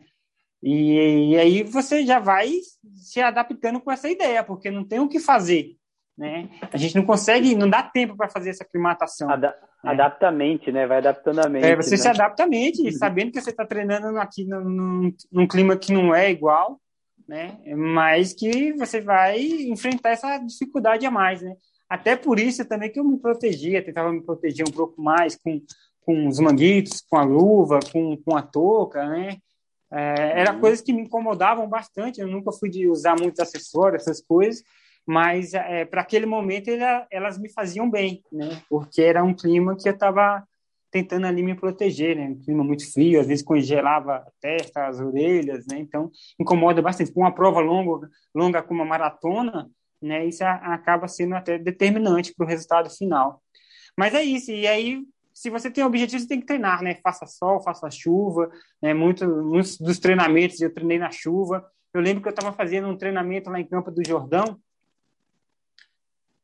e, e, aí você já vai se adaptando com essa ideia, porque não tem o que fazer, né? A gente não consegue, não dá tempo para fazer essa aclimatação. Ada né? Adapta a mente, né? Vai adaptando a mente. É, você né? se adapta a mente, uhum. sabendo que você está treinando aqui num, num, num, clima que não é igual, né? Mas que você vai enfrentar essa dificuldade a mais, né? Até por isso também que eu me protegia, tentava me proteger um pouco mais com com os manguitos, com a luva, com, com a touca, né? É, era uhum. coisas que me incomodavam bastante. Eu nunca fui de usar muitos acessórios, essas coisas, mas é, para aquele momento ela, elas me faziam bem, né? Porque era um clima que eu estava tentando ali me proteger, né? Um clima muito frio, às vezes congelava a testa, as orelhas, né? Então incomoda bastante. Com uma prova longa, longa como uma maratona, né? Isso acaba sendo até determinante para o resultado final. Mas é isso. E aí se você tem objetivo, você tem que treinar, né? Faça sol, faça chuva, né? Muito, muitos dos treinamentos eu treinei na chuva. Eu lembro que eu estava fazendo um treinamento lá em Campo do Jordão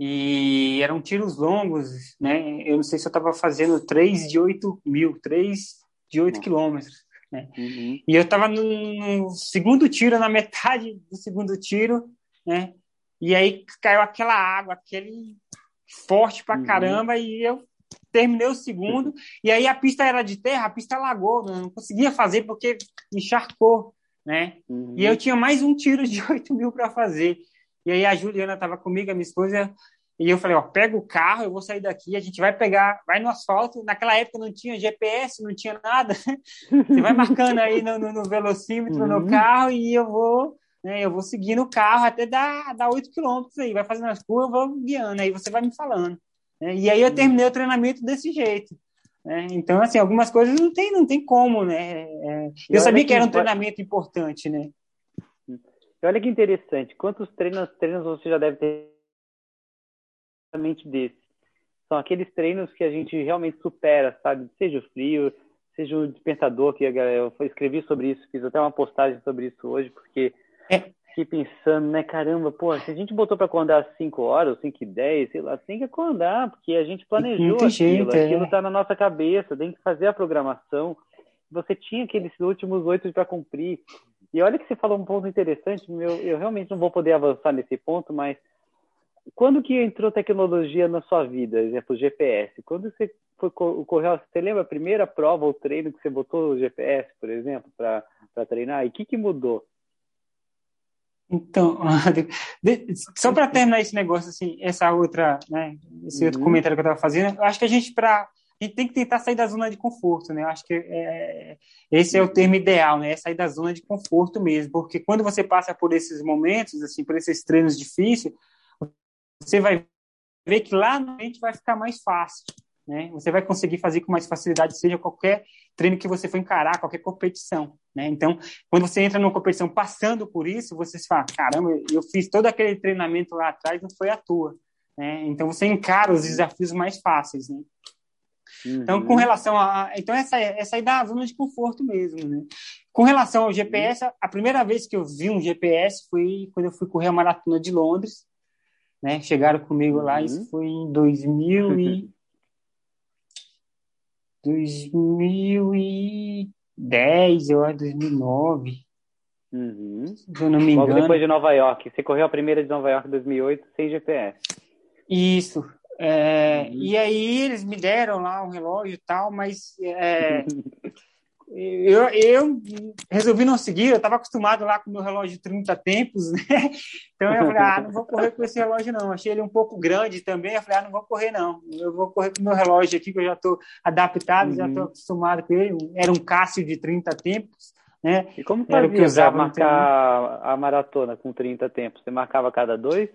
e eram tiros longos, né? Eu não sei se eu estava fazendo três de 8 mil, três de 8 quilômetros, né? Uhum. E eu estava no, no segundo tiro, na metade do segundo tiro, né? E aí caiu aquela água, aquele forte pra uhum. caramba, e eu terminei o segundo, e aí a pista era de terra, a pista alagou, não conseguia fazer porque encharcou, né? Uhum. E eu tinha mais um tiro de 8 mil para fazer. E aí a Juliana estava comigo, a minha esposa, e eu falei, ó, pega o carro, eu vou sair daqui, a gente vai pegar, vai no asfalto. Naquela época não tinha GPS, não tinha nada. Você vai marcando aí no, no, no velocímetro uhum. no carro e eu vou, né, eu vou seguindo o carro até dar, dar 8 quilômetros aí, vai fazendo as curvas, eu vou guiando, aí você vai me falando. Né? E aí eu terminei o treinamento desse jeito. Né? Então, assim, algumas coisas não tem, não tem como, né? É, eu sabia que era um treinamento importante, né? Olha que interessante, quantos treinos, treinos você já deve ter exatamente desse? São aqueles treinos que a gente realmente supera, sabe? Seja o frio, seja o despertador, que eu escrevi sobre isso, fiz até uma postagem sobre isso hoje, porque é fiquei pensando, né, caramba, pô, se a gente botou para acordar às 5 horas, 5 e 10, sei lá, tem que acordar, porque a gente planejou aquilo, jeito, é. aquilo tá na nossa cabeça, tem que fazer a programação. Você tinha aqueles últimos oito para cumprir. E olha que você falou um ponto interessante, meu, eu realmente não vou poder avançar nesse ponto, mas quando que entrou tecnologia na sua vida, exemplo, GPS? Quando você foi correu, você lembra a primeira prova ou treino que você botou o GPS, por exemplo, para treinar? E o que, que mudou? Então, só para terminar esse negócio, assim, essa outra, né, esse uhum. outro comentário que eu estava fazendo, eu acho que a gente, para a gente tem que tentar sair da zona de conforto, né? Eu acho que é, esse é o termo ideal, né? É sair da zona de conforto mesmo, porque quando você passa por esses momentos, assim, por esses treinos difíceis, você vai ver que lá na frente vai ficar mais fácil, né? Você vai conseguir fazer com mais facilidade, seja qualquer treino que você for encarar, qualquer competição, né? Então, quando você entra numa competição passando por isso, você se fala, caramba, eu fiz todo aquele treinamento lá atrás, não foi à toa, né? Então, você encara os desafios mais fáceis, né? Uhum. Então, com relação a. Então, essa, essa aí da zona de conforto mesmo, né? Com relação ao GPS, a primeira vez que eu vi um GPS foi quando eu fui correr a maratona de Londres, né? Chegaram comigo lá, isso uhum. foi em 2000 e 2010, eu acho, 2009. Uhum. Se eu não me Logo engano. depois de Nova York. Você correu a primeira de Nova York em 2008 sem GPS. Isso. É, uhum. E aí eles me deram lá um relógio e tal, mas é, eu, eu resolvi não seguir, eu estava acostumado lá com o meu relógio de 30 tempos, né? Então eu falei, ah, não vou correr com esse relógio não. Achei ele um pouco grande também, eu falei, ah, não vou correr não. Eu vou correr com o meu relógio aqui, que eu já estou adaptado, uhum. já estou acostumado com ele. Era um Cássio de 30 tempos, né? E como fazia que usava marcar a maratona com 30 tempos? Você marcava cada dois?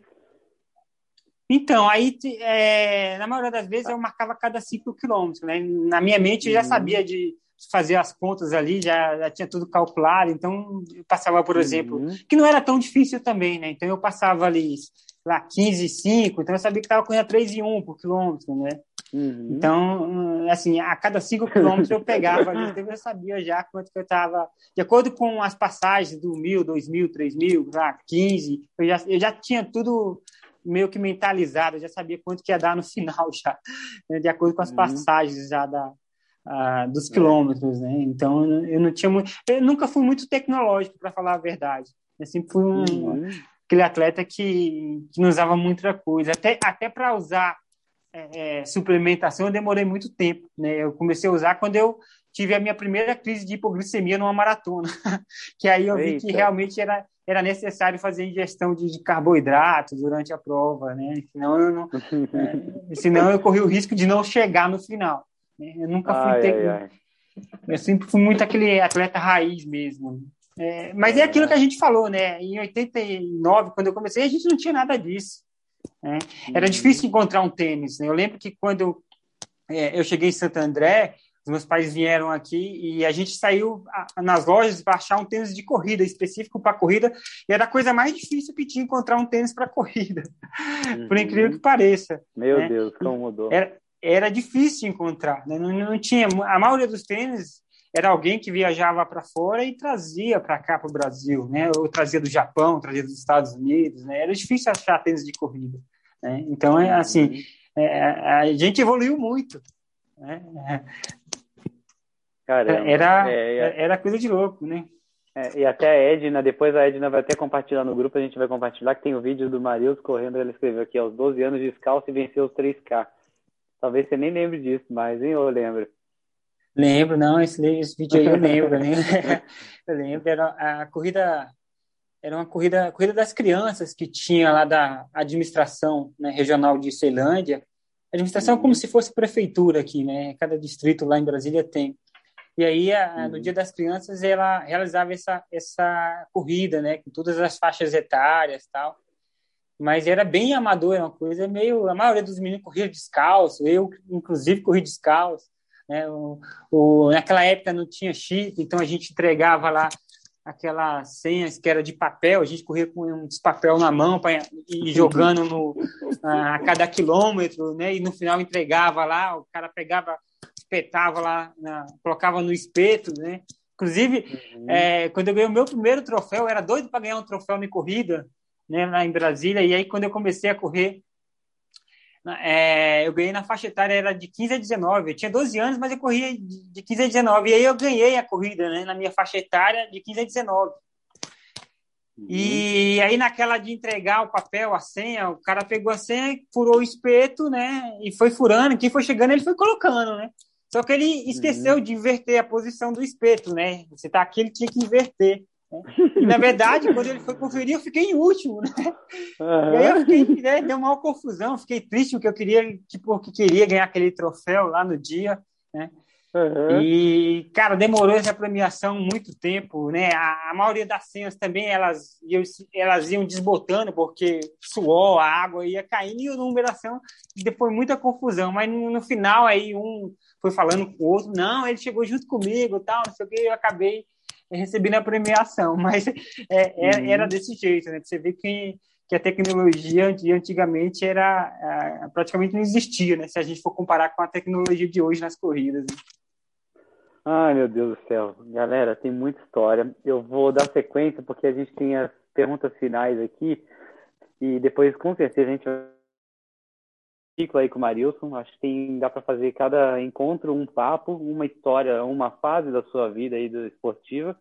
Então, aí, é, na maioria das vezes, eu marcava cada 5 quilômetros, né? Na minha mente, eu já uhum. sabia de fazer as contas ali, já, já tinha tudo calculado, então eu passava, por exemplo, uhum. que não era tão difícil também, né? Então eu passava ali, lá, 15 e 5, então eu sabia que estava correndo 3 e 1 por quilômetro, né? Uhum. Então, assim, a cada 5 quilômetros eu pegava ali, então eu sabia já quanto que eu estava, de acordo com as passagens do mil, dois mil, três mil, lá, 15, eu já, eu já tinha tudo meio que mentalizado, eu já sabia quanto que ia dar no final já, né? de acordo com as uhum. passagens já da, uh, dos é. quilômetros, né? Então eu não tinha muito, eu nunca fui muito tecnológico para falar a verdade. Eu sempre fui um, uhum. aquele atleta que, que não usava muita coisa, até até para usar é, é, suplementação eu demorei muito tempo, né? Eu comecei a usar quando eu tive a minha primeira crise de hipoglicemia numa maratona, que aí eu vi Eita. que realmente era era necessário fazer ingestão de, de carboidratos durante a prova, né? Senão eu, não, é, senão eu corri o risco de não chegar no final. Né? Eu nunca fui ai, ter... ai, ai. Eu sempre fui muito aquele atleta raiz mesmo. É, mas é aquilo que a gente falou, né? Em 89, quando eu comecei, a gente não tinha nada disso. Né? Era uhum. difícil encontrar um tênis. Né? Eu lembro que quando eu, é, eu cheguei em Santo André, os meus pais vieram aqui e a gente saiu nas lojas para achar um tênis de corrida específico para corrida e era a coisa mais difícil que tinha encontrar um tênis para corrida, uhum. por incrível que pareça. Meu né? Deus, como mudou. Era, era difícil encontrar, né? não, não tinha a maioria dos tênis era alguém que viajava para fora e trazia para cá para o Brasil, né? Ou trazia do Japão, trazia dos Estados Unidos, né? Era difícil achar tênis de corrida, né? Então é assim, uhum. é, a gente evoluiu muito, né? Caramba. Era, é, é, era coisa de louco, né? É, e até a Edna, depois a Edna vai até compartilhar no grupo, a gente vai compartilhar que tem o vídeo do Marius correndo, ele escreveu aqui, aos 12 anos descalço e venceu os 3K. Talvez você nem lembre disso, mas hein, eu lembro. Lembro, não, esse, esse vídeo aí eu lembro, né? eu lembro, era a corrida, era uma corrida, corrida das crianças que tinha lá da administração né, regional de Ceilândia, administração uhum. como se fosse prefeitura aqui, né? Cada distrito lá em Brasília tem. E aí, a, uhum. no Dia das Crianças, ela realizava essa, essa corrida, né? Com todas as faixas etárias tal. Mas era bem amador, é uma coisa meio... A maioria dos meninos corria descalço, eu, inclusive, corri descalço. Né? O, o, naquela época não tinha chip, então a gente entregava lá aquelas senhas que era de papel, a gente corria com um papel na mão para ir jogando no, a cada quilômetro, né? E no final entregava lá, o cara pegava espetava lá, na, colocava no espeto, né? Inclusive, uhum. é, quando eu ganhei o meu primeiro troféu, eu era doido para ganhar um troféu de corrida, né, lá em Brasília. E aí, quando eu comecei a correr, é, eu ganhei na faixa etária, era de 15 a 19. Eu tinha 12 anos, mas eu corria de 15 a 19. E aí eu ganhei a corrida, né, na minha faixa etária, de 15 a 19. Uhum. E aí, naquela de entregar o papel, a senha, o cara pegou a senha, furou o espeto, né? E foi furando. Quem foi chegando, ele foi colocando, né? Só que ele esqueceu uhum. de inverter a posição do espeto, né? Você tá aqui, ele tinha que inverter. Né? E na verdade, quando ele foi conferir, eu fiquei em último, né? Uhum. E aí eu fiquei, né, deu uma confusão, fiquei triste porque eu queria, tipo, que queria ganhar aquele troféu lá no dia, né? Uhum. E, cara, demorou essa premiação muito tempo, né? A, a, maioria das cenas também, elas, elas iam desbotando, porque suor, a água ia caindo e a numeração, depois muita confusão. Mas no, no, final, aí um foi falando com o outro, não, ele chegou junto comigo, tal, não sei o que, eu acabei recebendo a premiação. Mas é, é, uhum. era desse jeito, né? Você vê que que a tecnologia de antigamente era praticamente não existia, né? Se a gente for comparar com a tecnologia de hoje nas corridas. Né? Ai, meu Deus do céu. Galera, tem muita história. Eu vou dar sequência porque a gente tem as perguntas finais aqui e depois, com certeza, a gente vai ciclo aí com o Marilson. Acho que tem, dá para fazer cada encontro um papo, uma história, uma fase da sua vida aí do esportiva.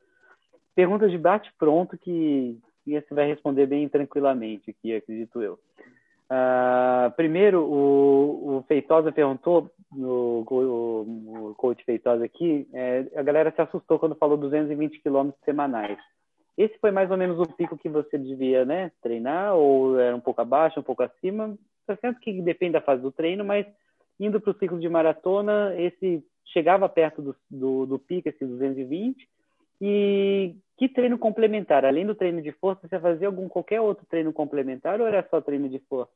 Perguntas de bate-pronto que você vai responder bem tranquilamente aqui, acredito eu. Uh, primeiro, o, o, Feitosa perguntou, o, o, o coach Feitosa aqui, é, a galera se assustou quando falou 220 quilômetros semanais. Esse foi mais ou menos o pico que você devia né, treinar, ou era um pouco abaixo, um pouco acima? Está certo que depende da fase do treino, mas indo para o ciclo de maratona, esse chegava perto do, do, do pico, esse 220, e que treino complementar? Além do treino de força, você fazia algum qualquer outro treino complementar ou era só treino de força?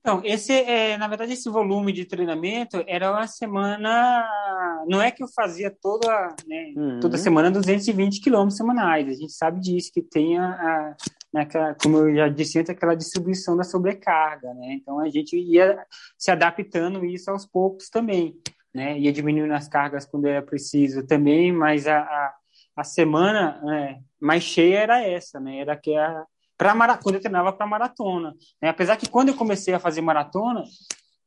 Então, esse é, na verdade, esse volume de treinamento era uma semana. Não é que eu fazia toda, né, uhum. toda semana 220 quilômetros semanais. A gente sabe disso, que tem a, a naquela, como eu já disse antes, aquela distribuição da sobrecarga, né? Então a gente ia se adaptando isso aos poucos também né? Ia diminuindo as cargas quando era preciso também, mas a, a, a semana né, mais cheia era essa, né? Era que a para quando eu treinava para maratona, né? Apesar que quando eu comecei a fazer maratona,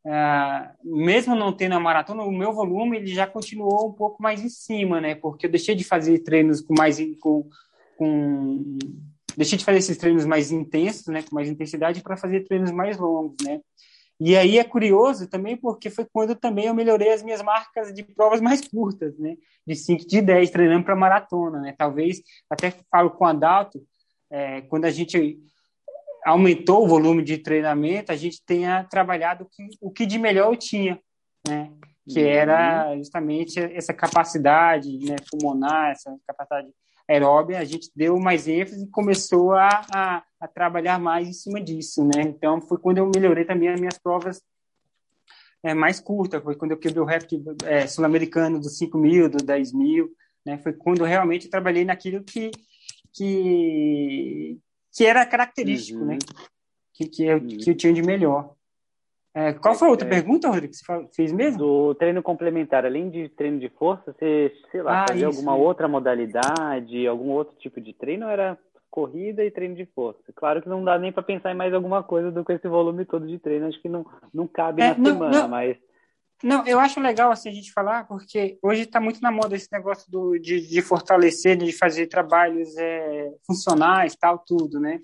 é, mesmo não tendo a maratona, o meu volume ele já continuou um pouco mais em cima, né? Porque eu deixei de fazer treinos com mais com, com deixei de fazer esses treinos mais intensos, né, com mais intensidade para fazer treinos mais longos, né? E aí é curioso também porque foi quando também eu melhorei as minhas marcas de provas mais curtas, né? De 5 de 10, treinando para maratona, né? Talvez, até falo com o Adalto, é, quando a gente aumentou o volume de treinamento, a gente tenha trabalhado o que de melhor eu tinha, né? Que uhum. era justamente essa capacidade né, pulmonar, essa capacidade aeróbia, a gente deu mais ênfase e começou a, a, a, trabalhar mais em cima disso, né? Então, foi quando eu melhorei também as minhas provas é, mais curtas, foi quando eu quebrei o recorde é, sul-americano dos 5 mil, dos 10 mil, né? Foi quando realmente eu trabalhei naquilo que, que, que era característico, uhum. né? Que, que, eu, uhum. que eu tinha de melhor. É, qual foi a outra é, pergunta, Rodrigo, que você fez mesmo? Do treino complementar, além de treino de força, você, sei lá, ah, fazia isso, alguma outra modalidade, algum outro tipo de treino ou era corrida e treino de força? Claro que não dá nem para pensar em mais alguma coisa do que esse volume todo de treino, acho que não, não cabe é, na não, semana, não, mas... Não, eu acho legal assim a gente falar, porque hoje está muito na moda esse negócio do, de, de fortalecer, de fazer trabalhos é, funcionais, tal, tudo, né?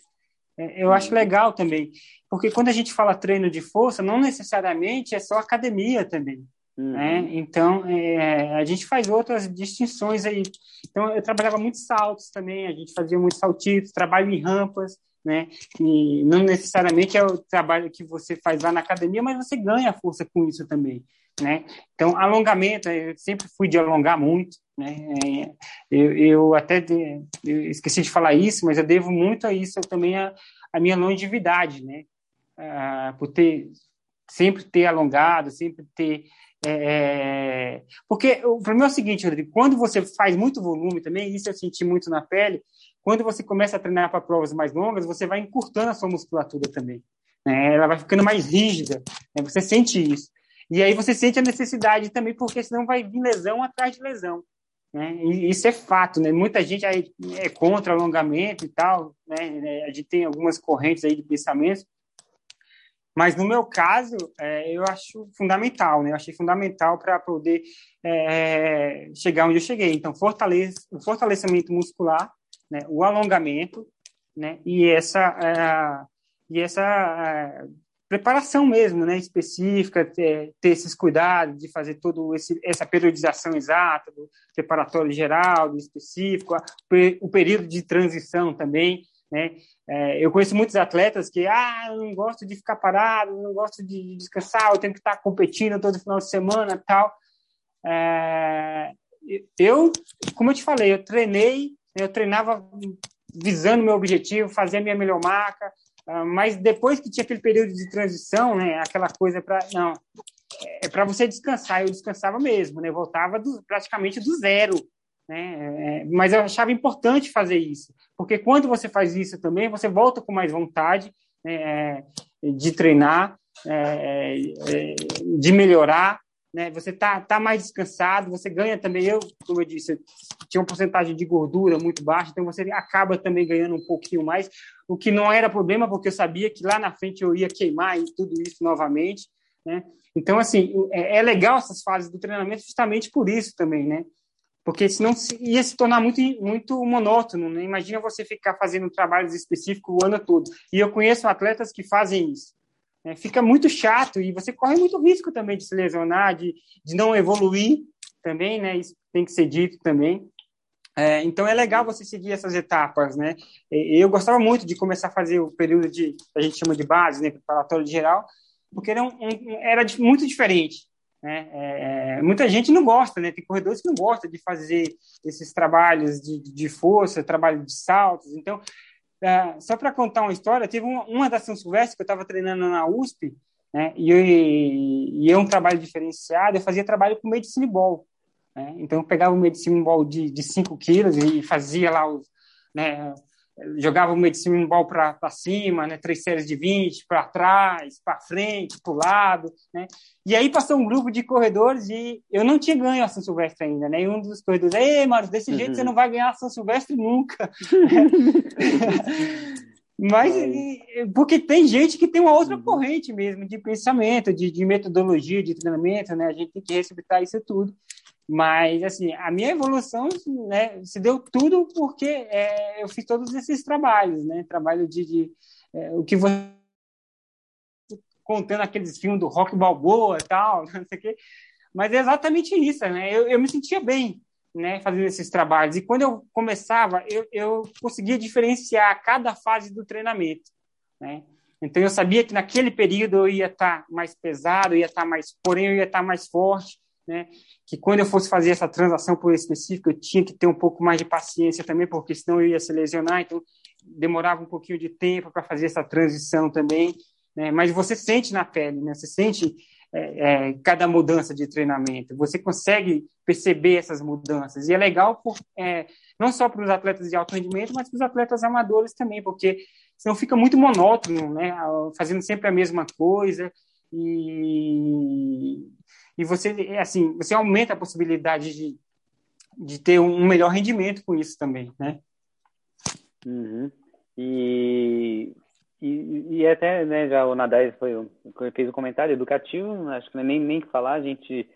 É, eu acho legal também, porque quando a gente fala treino de força, não necessariamente é só academia também. Uhum. Né? Então, é, a gente faz outras distinções aí. Então, eu trabalhava muitos saltos também, a gente fazia muitos saltitos, trabalho em rampas, né? E não necessariamente é o trabalho que você faz lá na academia, mas você ganha força com isso também, né? Então, alongamento, eu sempre fui de alongar muito, né? É, eu, eu até de, eu esqueci de falar isso, mas eu devo muito a isso também a, a minha longevidade, né? Ah, por ter sempre ter alongado, sempre ter é, é, porque o problema é o seguinte, Rodrigo, quando você faz muito volume também, isso eu senti muito na pele, quando você começa a treinar para provas mais longas, você vai encurtando a sua musculatura também. Né? Ela vai ficando mais rígida, né? você sente isso. E aí você sente a necessidade também, porque senão vai vir lesão atrás de lesão. Né? E isso é fato, né? Muita gente aí é contra alongamento e tal, né? A gente tem algumas correntes aí de pensamento, mas no meu caso, é, eu acho fundamental, né? Eu achei fundamental para poder é, chegar onde eu cheguei. Então, fortalece, o fortalecimento muscular, né? o alongamento, né? E essa, é, e essa é, preparação mesmo, né, específica, ter, ter esses cuidados de fazer todo esse essa periodização exata do preparatório geral, do específico, o período de transição também, né? É, eu conheço muitos atletas que, ah, eu não gosto de ficar parado, não gosto de descansar, eu tenho que estar competindo todo final de semana, tal. É, eu, como eu te falei, eu treinei, eu treinava visando meu objetivo, fazer a minha melhor marca, mas depois que tinha aquele período de transição, né, aquela coisa para não é para você descansar, eu descansava mesmo, né, voltava do, praticamente do zero, né, é, mas eu achava importante fazer isso, porque quando você faz isso também, você volta com mais vontade né, é, de treinar, é, é, de melhorar, né? Você tá, tá mais descansado, você ganha também. Eu, como eu disse, tinha uma porcentagem de gordura muito baixa, então você acaba também ganhando um pouquinho mais, o que não era problema, porque eu sabia que lá na frente eu ia queimar e tudo isso novamente, né? Então, assim, é, é legal essas fases do treinamento justamente por isso também, né? Porque senão ia se tornar muito, muito monótono, né? Imagina você ficar fazendo trabalhos específicos o ano todo. E eu conheço atletas que fazem isso. É, fica muito chato e você corre muito risco também de se lesionar, de, de não evoluir também, né? Isso tem que ser dito também. É, então é legal você seguir essas etapas, né? Eu gostava muito de começar a fazer o período de a gente chama de base, né, preparatório geral, porque era, um, era muito diferente. Né? É, é, muita gente não gosta, né? Tem corredores que não gostam de fazer esses trabalhos de, de força, trabalho de saltos. Então é, só para contar uma história, teve uma, uma da São Silvestre que eu estava treinando na USP, né, e, eu, e é um trabalho diferenciado, eu fazia trabalho com medicine ball. Né, então, eu pegava o medicine ball de, de 5 quilos e fazia lá os, né, jogava o medicine ball para cima, né, três séries de 20, para trás, para frente, para o lado, né? E aí passou um grupo de corredores e eu não tinha ganho a São Silvestre ainda, né? E um dos corredores, ei, Mário, desse uhum. jeito você não vai ganhar a São Silvestre nunca. Mas porque tem gente que tem uma outra uhum. corrente mesmo de pensamento, de, de metodologia, de treinamento, né? A gente tem que respeitar isso tudo. Mas, assim, a minha evolução né, se deu tudo porque é, eu fiz todos esses trabalhos, né? Trabalho de, de é, o que você contando aqueles filmes do Rock Balboa e tal, não sei o quê. Mas é exatamente isso, né? Eu, eu me sentia bem, né, fazendo esses trabalhos. E quando eu começava, eu, eu conseguia diferenciar cada fase do treinamento. né? Então eu sabia que naquele período eu ia estar mais pesado, ia estar mais, porém eu ia estar mais forte, né? Que quando eu fosse fazer essa transação por específico, eu tinha que ter um pouco mais de paciência também, porque senão eu ia se lesionar, então demorava um pouquinho de tempo para fazer essa transição também, né? Mas você sente na pele, né? Você sente é, é, cada mudança de treinamento. Você consegue perceber essas mudanças. E é legal por, é, não só para os atletas de alto rendimento, mas para os atletas amadores também, porque senão fica muito monótono, né? fazendo sempre a mesma coisa. E, e você, assim, você aumenta a possibilidade de, de ter um melhor rendimento com isso também, né? Uhum. E e, e até, né, já o Nadais foi, fez um comentário educativo, acho que nem nem falar, a gente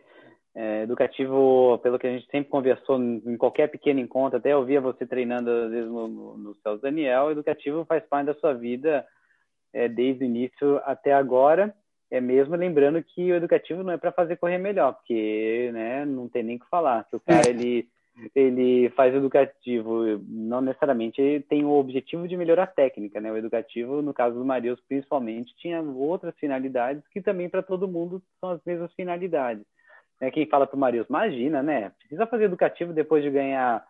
é, educativo, pelo que a gente sempre conversou em qualquer pequeno encontro, até eu via você treinando às vezes no, no, no Celso Daniel, educativo faz parte da sua vida é, desde o início até agora, é mesmo lembrando que o educativo não é para fazer correr melhor, porque né, não tem nem o que falar, se o cara ele ele faz educativo, não necessariamente tem o objetivo de melhorar a técnica, né? O educativo, no caso do Marius, principalmente, tinha outras finalidades que também para todo mundo são as mesmas finalidades. É, quem fala para o Marius, imagina, né? Precisa fazer educativo depois de ganhar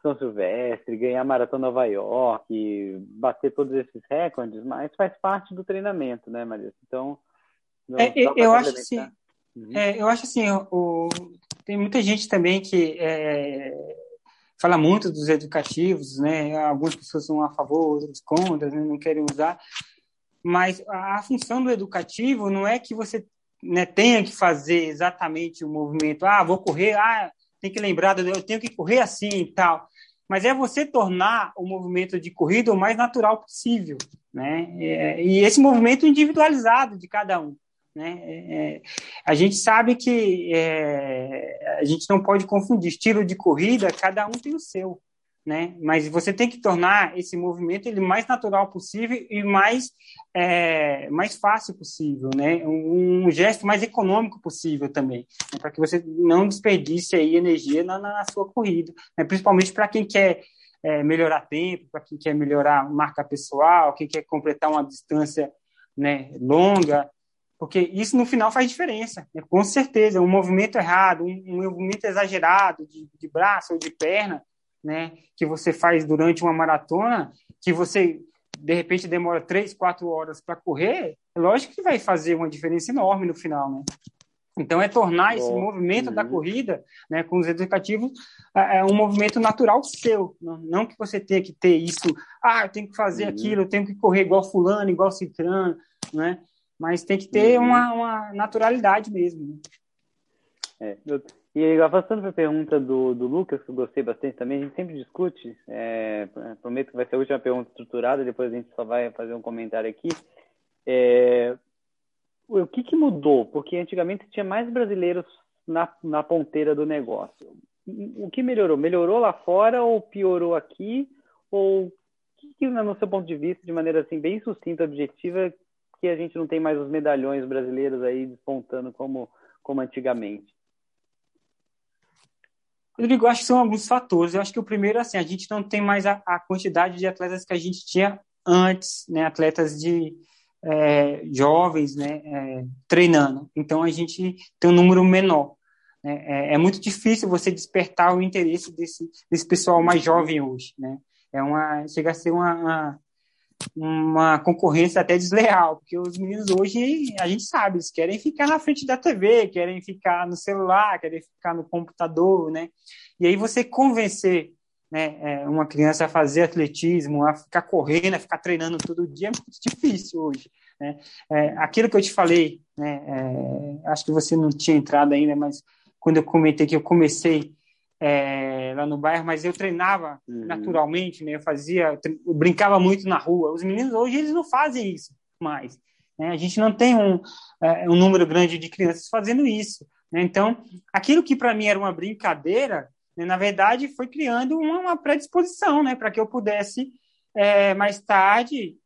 São Silvestre, ganhar Maratona Nova York, bater todos esses recordes, mas faz parte do treinamento, né, Marius? Então, é, eu acho que Uhum. É, eu acho assim, o, tem muita gente também que é, fala muito dos educativos, né? Algumas pessoas são a favor, outras contra, né? não querem usar. Mas a, a função do educativo não é que você né, tenha que fazer exatamente o movimento. Ah, vou correr, ah, tem que lembrar, eu tenho que correr assim e tal. Mas é você tornar o movimento de corrida o mais natural possível, né? É, e esse movimento individualizado de cada um. Né? É, é, a gente sabe que é, a gente não pode confundir estilo de corrida, cada um tem o seu, né? Mas você tem que tornar esse movimento ele mais natural possível e mais é, mais fácil possível, né? Um, um, gesto mais econômico possível também, né? para que você não desperdice aí energia na, na sua corrida, né? principalmente para quem quer é, melhorar tempo, para quem quer melhorar marca pessoal, quem quer completar uma distância né, longa, porque isso no final faz diferença, né? com certeza. Um movimento errado, um, um movimento exagerado de, de, braço ou de perna, né, que você faz durante uma maratona, que você de repente demora três, quatro horas para correr, é lógico que vai fazer uma diferença enorme no final, né? Então é tornar esse movimento uhum. da corrida, né, com os educativos, é, é um movimento natural seu, não, não, que você tenha que ter isso, ah, eu tenho que fazer uhum. aquilo, eu tenho que correr igual fulano, igual ciclano, né? Mas tem que ter uhum. uma, uma naturalidade mesmo. Né? É, eu, e avançando para a pergunta do, do Lucas, que eu gostei bastante também, a gente sempre discute, é, prometo que vai ser a última pergunta estruturada, depois a gente só vai fazer um comentário aqui. É, o que, que mudou? Porque antigamente tinha mais brasileiros na, na ponteira do negócio. O que melhorou? Melhorou lá fora ou piorou aqui? Ou o que, que, no seu ponto de vista, de maneira assim bem sucinta, objetiva, que a gente não tem mais os medalhões brasileiros aí despontando como, como antigamente? Rodrigo, acho que são alguns fatores. Eu acho que o primeiro, assim, a gente não tem mais a, a quantidade de atletas que a gente tinha antes, né? Atletas de é, jovens, né? É, treinando. Então, a gente tem um número menor. Né? É, é, muito difícil você despertar o interesse desse, desse pessoal mais jovem hoje, né? É uma, chega a ser uma, uma uma concorrência até desleal, porque os meninos hoje, a gente sabe, eles querem ficar na frente da TV, querem ficar no celular, querem ficar no computador, né? E aí você convencer né, é, uma criança a fazer atletismo, a ficar correndo, a ficar treinando todo dia é muito difícil hoje. Né? É, aquilo que eu te falei, né, é, acho que você não tinha entrado ainda, mas quando eu comentei que eu comecei é, lá no bairro, mas eu treinava uhum. naturalmente, né? Eu fazia, eu brincava muito na rua. Os meninos hoje eles não fazem isso mais. Né? A gente não tem um, é, um número grande de crianças fazendo isso. Né? Então, aquilo que para mim era uma brincadeira, né, na verdade, foi criando uma, uma predisposição, né, para que eu pudesse é, mais tarde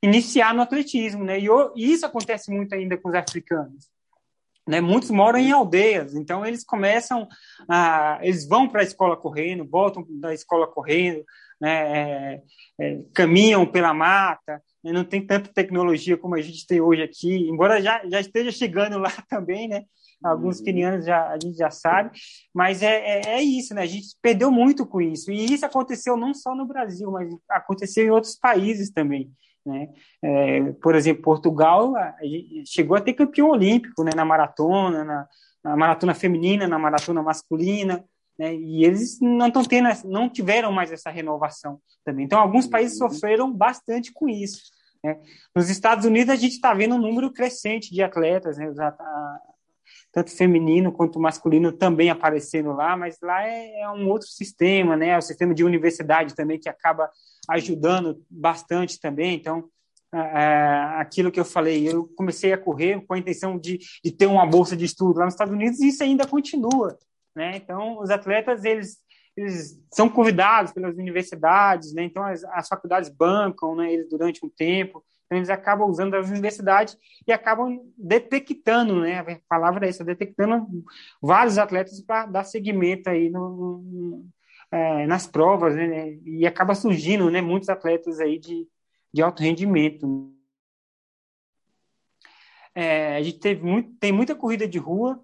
iniciar no atletismo, né? E, eu, e isso acontece muito ainda com os africanos. Né, muitos moram em aldeias, então eles começam a, eles vão para a escola correndo, voltam da escola correndo, né, é, é, caminham pela mata, né, não tem tanta tecnologia como a gente tem hoje aqui, embora já, já esteja chegando lá também, né? Alguns uhum. quenianos já, a gente já sabe, mas é, é, é, isso, né? A gente perdeu muito com isso. E isso aconteceu não só no Brasil, mas aconteceu em outros países também. Né? É, por exemplo, Portugal chegou a ter campeão olímpico né, na maratona, na, na maratona feminina, na maratona masculina né? E eles não estão tendo, não tiveram mais essa renovação também. Então, alguns países uhum. sofreram bastante com isso. Né? Nos Estados Unidos, a gente está vendo um número crescente de atletas, né? tanto feminino quanto masculino também aparecendo lá, mas lá é, é, um outro sistema, né? É o sistema de universidade também que acaba ajudando bastante também. Então, é, aquilo que eu falei, eu comecei a correr com a intenção de, de ter uma bolsa de estudo lá nos Estados Unidos e isso ainda continua. Né? Então, os atletas eles, eles são convidados pelas universidades, né? então as, as faculdades bancam né, eles durante um tempo, então eles acabam usando as universidades e acabam detectando, né? a palavra é essa, detectando vários atletas para dar seguimento aí no, no é, nas provas, né? e acaba surgindo né, muitos atletas aí de, de alto rendimento. É, a gente teve muito, tem muita corrida de rua,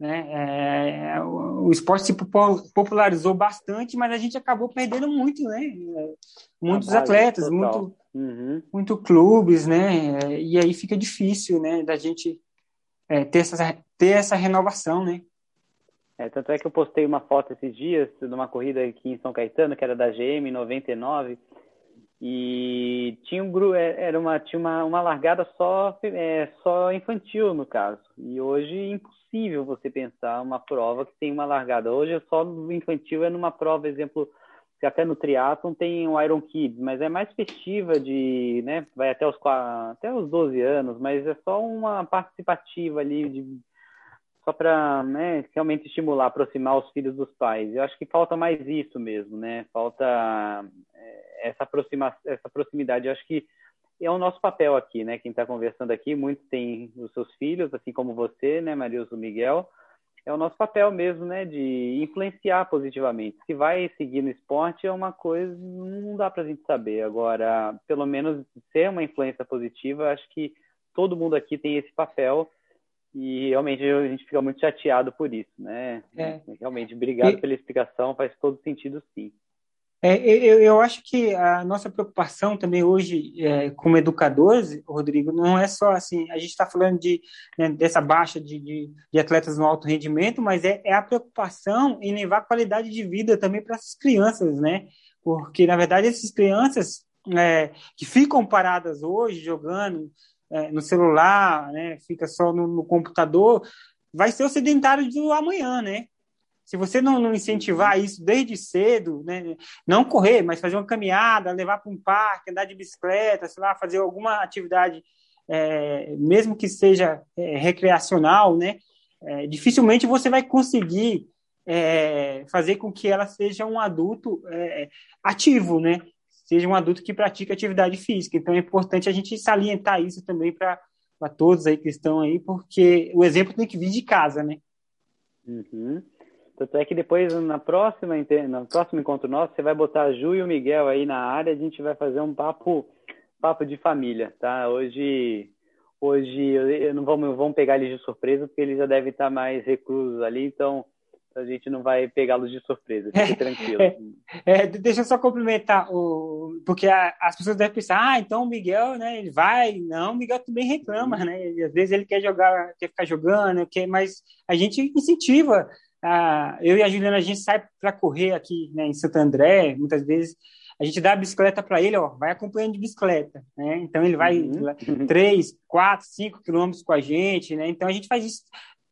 né? É, o, o esporte se popularizou bastante, mas a gente acabou perdendo muito, né? Muitos atletas, muito, uhum. muito clubes, né? E aí fica difícil, né? Da gente é, ter, essa, ter essa renovação, né? É, tanto é que eu postei uma foto esses dias de uma corrida aqui em São Caetano, que era da GM 99, e tinha um grupo, é, era uma tinha uma, uma largada só é, só infantil no caso. E hoje impossível você pensar uma prova que tem uma largada. Hoje é só infantil, é numa prova, exemplo, até no triatlon tem o Iron Kids, mas é mais festiva de, né, vai até os, até os 12 anos, mas é só uma participativa ali, de, só para né, realmente estimular, aproximar os filhos dos pais. Eu acho que falta mais isso mesmo, né, falta é, essa, aproxima, essa proximidade. Eu acho que é o nosso papel aqui, né? Quem está conversando aqui, muitos têm os seus filhos, assim como você, né, Marilson Miguel. É o nosso papel mesmo, né, de influenciar positivamente. Se vai seguir no esporte é uma coisa, não dá para a gente saber. Agora, pelo menos ser uma influência positiva, acho que todo mundo aqui tem esse papel e realmente a gente fica muito chateado por isso, né? É. Realmente, obrigado e... pela explicação, faz todo sentido sim. É, eu, eu, acho que a nossa preocupação também hoje, é, como educadores, Rodrigo, não é só assim, a gente está falando de, né, dessa baixa de, de, de, atletas no alto rendimento, mas é, é, a preocupação em levar qualidade de vida também para essas crianças, né? Porque, na verdade, essas crianças é, que ficam paradas hoje jogando é, no celular, né, fica só no, no computador, vai ser o sedentário do amanhã, né? Se você não, não, incentivar isso desde cedo, né, não correr, mas fazer uma caminhada, levar para um parque, andar de bicicleta, sei lá, fazer alguma atividade, é, mesmo que seja é, recreacional, né, é, dificilmente você vai conseguir é, fazer com que ela seja um adulto é, ativo, né, seja um adulto que pratica atividade física. Então é importante a gente salientar isso também para todos aí que estão aí, porque o exemplo tem que vir de casa, né? Uhum. Tanto é que depois, na próxima, no próximo encontro nosso, você vai botar a Ju e o Miguel aí na área, a gente vai fazer um papo, papo de família, tá? Hoje, hoje não vamos, vamos pegar eles de surpresa, porque eles já devem estar mais reclusos ali, então a gente não vai pegá-los de surpresa, fique é, tranquilo. É, é, deixa eu só complementar, o, porque a, as pessoas devem pensar, ah, então o Miguel, né, ele vai, não, o Miguel também reclama, né, às vezes ele quer jogar, quer ficar jogando, quer, mas a gente incentiva, ah, eu e a Juliana, a gente sai para correr aqui né, em Santo André, muitas vezes a gente dá a bicicleta para ele, ó, vai acompanhando de bicicleta, né? Então ele vai uhum. três, quatro, cinco quilômetros com a gente, né? Então a gente faz isso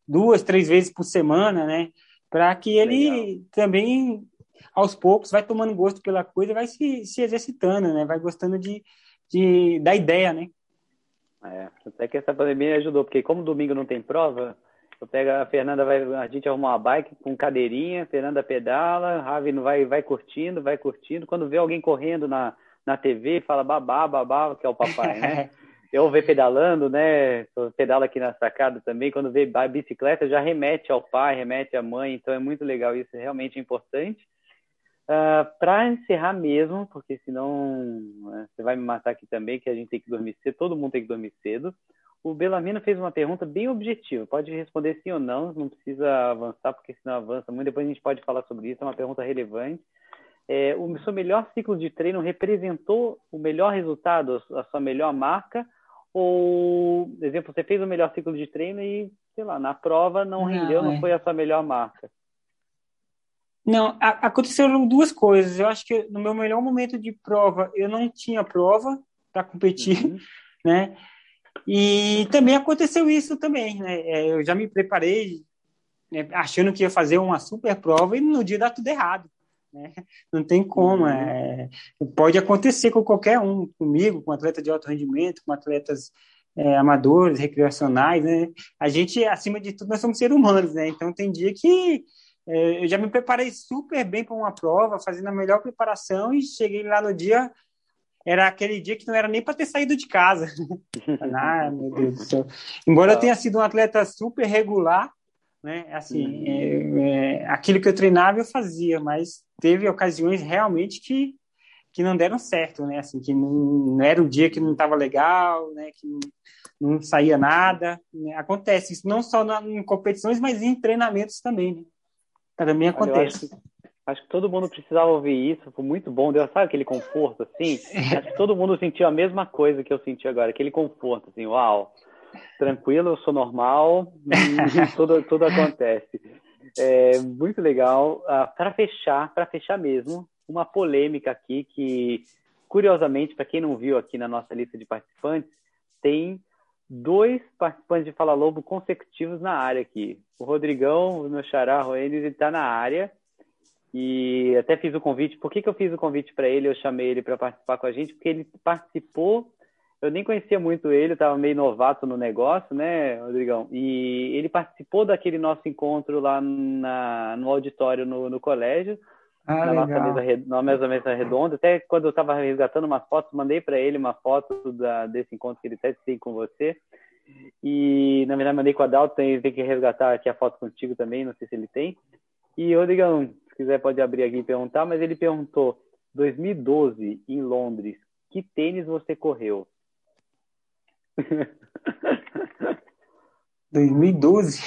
duas, três vezes por semana, né? Para que ele Legal. também, aos poucos, vai tomando gosto pela coisa, vai se, se exercitando, né? Vai gostando de, de da ideia, né? É, até que essa pandemia ajudou, porque como domingo não tem prova, eu pego a Fernanda, vai, a gente arruma uma bike com cadeirinha, Fernanda pedala, Ravi vai, vai curtindo, vai curtindo. Quando vê alguém correndo na, na TV, fala babá, babá, que é o papai, né? eu ver pedalando, né? Pedala aqui na sacada também. Quando vê a bicicleta, já remete ao pai, remete à mãe. Então é muito legal isso, é realmente importante. Uh, para encerrar mesmo, porque senão uh, você vai me matar aqui também, que a gente tem que dormir cedo, todo mundo tem que dormir cedo. O Belamino fez uma pergunta bem objetiva, pode responder sim ou não, não precisa avançar, porque senão avança muito. Depois a gente pode falar sobre isso, é uma pergunta relevante. É, o seu melhor ciclo de treino representou o melhor resultado, a sua melhor marca? Ou, exemplo, você fez o melhor ciclo de treino e, sei lá, na prova não, não rendeu, não é. foi a sua melhor marca? Não, a, aconteceram duas coisas. Eu acho que no meu melhor momento de prova, eu não tinha prova para competir, uhum. né? E também aconteceu isso também, né? É, eu já me preparei né, achando que ia fazer uma super prova e no dia dá tudo errado. Né? Não tem como. Uhum. É, pode acontecer com qualquer um, comigo, com atleta de alto rendimento, com atletas é, amadores, recreacionais, né? A gente, acima de tudo, nós somos seres humanos, né? Então tem dia que é, eu já me preparei super bem para uma prova, fazendo a melhor preparação e cheguei lá no dia, era aquele dia que não era nem para ter saído de casa. ah, meu Deus do céu. Embora eu tenha sido um atleta super regular, né? Assim, uhum. é, é, aquilo que eu treinava eu fazia, mas teve ocasiões realmente que que não deram certo, né? Assim, que não, não era um dia que não estava legal, né? Que não, não saía nada. Né? Acontece isso não só na, em competições, mas em treinamentos também. Né? Também acontece. Acho, acho, que todo mundo precisava ouvir isso, foi muito bom. Deu, sabe aquele conforto, assim? Acho que todo mundo sentiu a mesma coisa que eu senti agora, aquele conforto, assim, uau, tranquilo, eu sou normal, tudo, tudo acontece. É, muito legal. Ah, para fechar, para fechar mesmo, uma polêmica aqui que, curiosamente, para quem não viu aqui na nossa lista de participantes, tem dois participantes de Fala Lobo consecutivos na área aqui. O Rodrigão, o meu xará, Roenes, ele está na área. E até fiz o convite. Por que, que eu fiz o convite para ele? Eu chamei ele para participar com a gente, porque ele participou. Eu nem conhecia muito ele, estava meio novato no negócio, né, Rodrigão? E ele participou daquele nosso encontro lá na, no auditório no, no colégio, ah, na, nossa mesa, na nossa mesa redonda. Até quando eu estava resgatando umas fotos, mandei para ele uma foto da, desse encontro que ele até tem com você. E, na verdade, mandei com o Adalto, tem, tem que resgatar aqui a foto contigo também, não sei se ele tem. E, Rodrigão, se quiser pode abrir aqui e perguntar, mas ele perguntou, 2012, em Londres, que tênis você correu? 2012?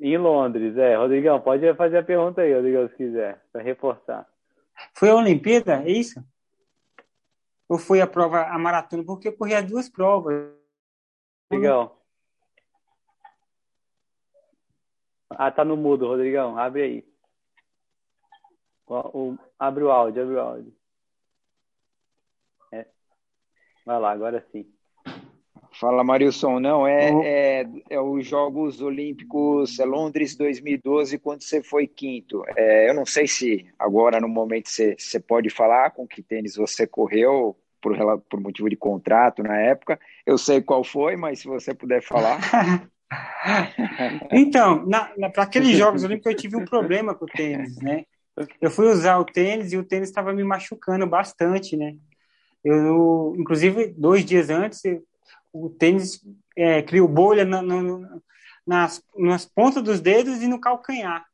Em Londres, é. Rodrigão, pode fazer a pergunta aí, Rodrigão, se quiser, para reforçar. Foi a Olimpíada, é isso? Ou foi a prova, a maratona? Porque eu corri as duas provas. Rodrigão. Ah, tá no mudo, Rodrigão. Abre aí. O, o, abre o áudio, abre o áudio. É. Vai lá, agora sim. Fala, Marilson. Não, é, é, é os Jogos Olímpicos é Londres 2012, quando você foi quinto. É, eu não sei se agora, no momento, você, você pode falar com que tênis você correu por, por motivo de contrato na época. Eu sei qual foi, mas se você puder falar. então, para aqueles Jogos Olímpicos, eu tive um problema com o tênis, né? Eu fui usar o tênis e o tênis estava me machucando bastante, né? Eu, inclusive, dois dias antes, o tênis é, criou bolha na, na, nas, nas pontas dos dedos e no calcanhar.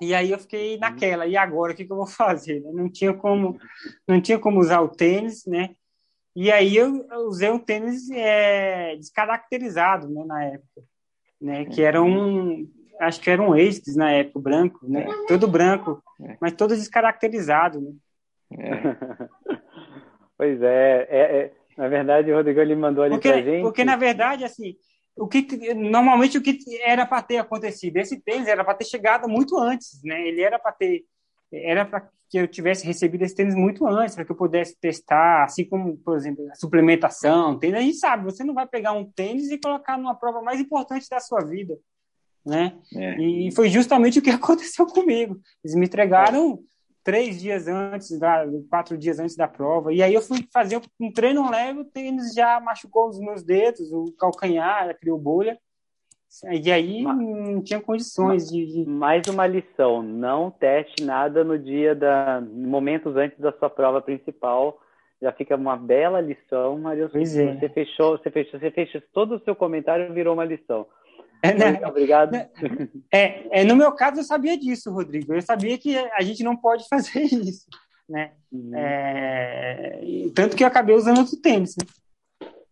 E aí eu fiquei naquela, e agora o que, que eu vou fazer? Não tinha como, não tinha como usar o tênis, né? E aí eu, usei um tênis é, descaracterizado, né, na época, né? Que era um, acho que era um Asics na época, branco, né? Todo branco, mas todo descaracterizado, né? É. pois é, é, é na verdade, o Rodrigo ele mandou ali porque, pra gente. Porque, na verdade, assim, o que normalmente o que era para ter acontecido, esse tênis era para ter chegado muito antes, né? Ele era para ter era para que eu tivesse recebido esse tênis muito antes, para que eu pudesse testar, assim como, por exemplo, a suplementação, tênis, a gente sabe, você não vai pegar um tênis e colocar numa prova mais importante da sua vida, né? É. E foi justamente o que aconteceu comigo. Eles me entregaram três dias antes, da, quatro dias antes da prova. E aí eu fui fazer um treino leve, o tênis já machucou os meus dedos, o calcanhar, criou bolha. E aí mas, não tinha condições de, de, Mais uma lição: não teste nada no dia da. momentos antes da sua prova principal. Já fica uma bela lição, Maria. Pois é. Você fechou, você fechou, você fechou todo o seu comentário virou uma lição. É, né? Obrigado. É, é, no meu caso, eu sabia disso, Rodrigo. Eu sabia que a gente não pode fazer isso, né? Uhum. É, tanto que eu acabei usando outro tênis, né?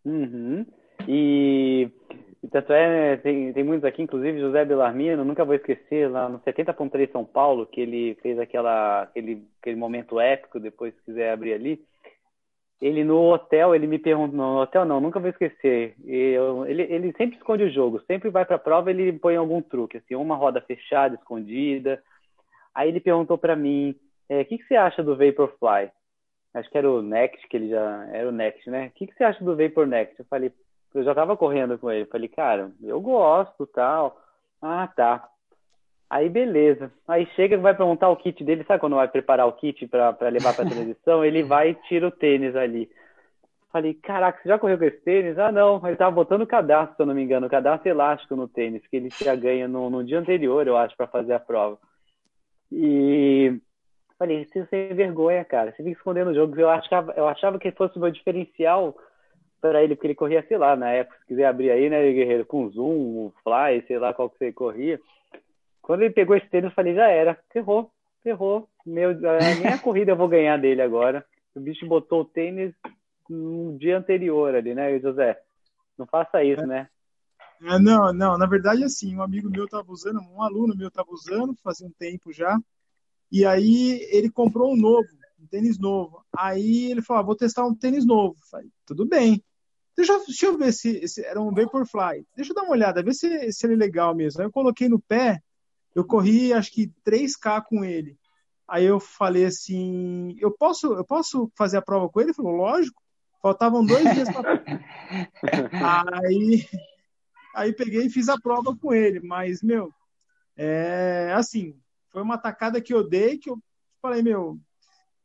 Uhum. E, tanto é, tem, tem muitos aqui, inclusive José Belarmino, nunca vou esquecer, lá no 70.3 São Paulo, que ele fez aquela, aquele, aquele momento épico, depois se quiser abrir ali, ele no hotel, ele me perguntou, no hotel não, nunca vou esquecer. Eu, ele, ele sempre esconde o jogo, sempre vai para a prova, ele põe algum truque, assim, uma roda fechada, escondida. Aí ele perguntou para mim, o é, que, que você acha do Vaporfly? Acho que era o Next, que ele já era o Next, né? O que, que você acha do Vapor Next? Eu falei, eu já tava correndo com ele, falei, cara, eu gosto, tal. Ah, tá. Aí beleza. Aí chega, vai para montar o kit dele, sabe quando vai preparar o kit para levar para televisão? Ele vai e tira o tênis ali. Falei, caraca, você já correu com esse tênis? Ah, não, ele tava botando o cadastro, se eu não me engano, o cadastro elástico no tênis, que ele já ganha no, no dia anterior, eu acho, para fazer a prova. E falei, você sem vergonha, cara, você fica escondendo o jogo. Eu achava, eu achava que fosse o meu diferencial para ele, porque ele corria, sei lá, na época, se quiser abrir aí, né, Guerreiro, com zoom, fly, sei lá qual que você corria. Quando ele pegou esse tênis, eu falei, já era, ferrou, ferrou. Meu, nem a corrida eu vou ganhar dele agora. O bicho botou o tênis no dia anterior ali, né, José? Não faça isso, é. né? É, não, não, na verdade, assim, um amigo meu estava usando, um aluno meu estava usando, fazia um tempo já, e aí ele comprou um novo, um tênis novo. Aí ele falou, ah, vou testar um tênis novo. falei, tudo bem. Deixa, deixa eu ver se, se, era um Vaporfly. Deixa eu dar uma olhada, ver se, se ele é legal mesmo. Aí eu coloquei no pé, eu corri acho que 3K com ele. Aí eu falei assim, eu posso, eu posso fazer a prova com ele? Ele falou, lógico. Faltavam dois dias para aí, aí peguei e fiz a prova com ele. Mas, meu, é assim, foi uma tacada que eu dei que eu falei, meu,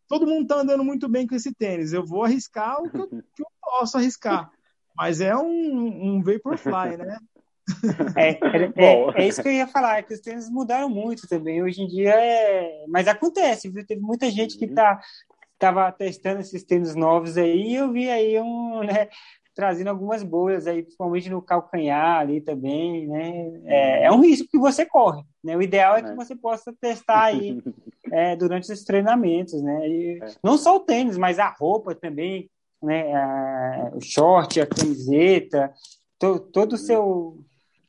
todo mundo tá andando muito bem com esse tênis. Eu vou arriscar o que eu, que eu posso arriscar. Mas é um, um Vaporfly, né? É, é, é, é, isso que eu ia falar, é que os tênis mudaram muito também. Hoje em dia é. Mas acontece, viu? Teve muita gente que uhum. tá, tava testando esses tênis novos aí, e eu vi aí um, né, trazendo algumas bolhas aí, principalmente no calcanhar ali também, né? É, é um risco que você corre, né? O ideal é que é. você possa testar aí é, durante os treinamentos, né? E não só o tênis, mas a roupa também, né? A, o short, a camiseta, to, todo o uhum. seu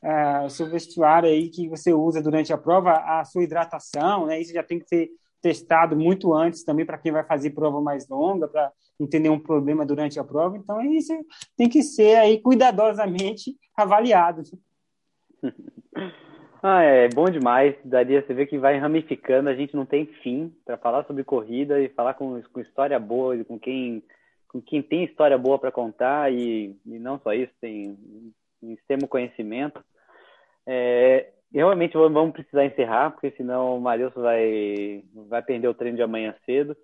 uh, o seu vestuário aí que você usa durante a prova, a sua hidratação, né? Isso já tem que ser testado muito antes também para quem vai fazer prova mais longa, para não ter nenhum problema durante a prova. Então, isso tem que ser aí cuidadosamente avaliado. Ah, é bom demais. Daria você ver que vai ramificando, a gente não tem fim para falar sobre corrida e falar com, com história boa, com quem, com quem tem história boa para contar e, e não só isso, tem em extremo conhecimento. É, realmente vamos precisar encerrar, porque senão o Marilson vai, vai perder o treino de amanhã cedo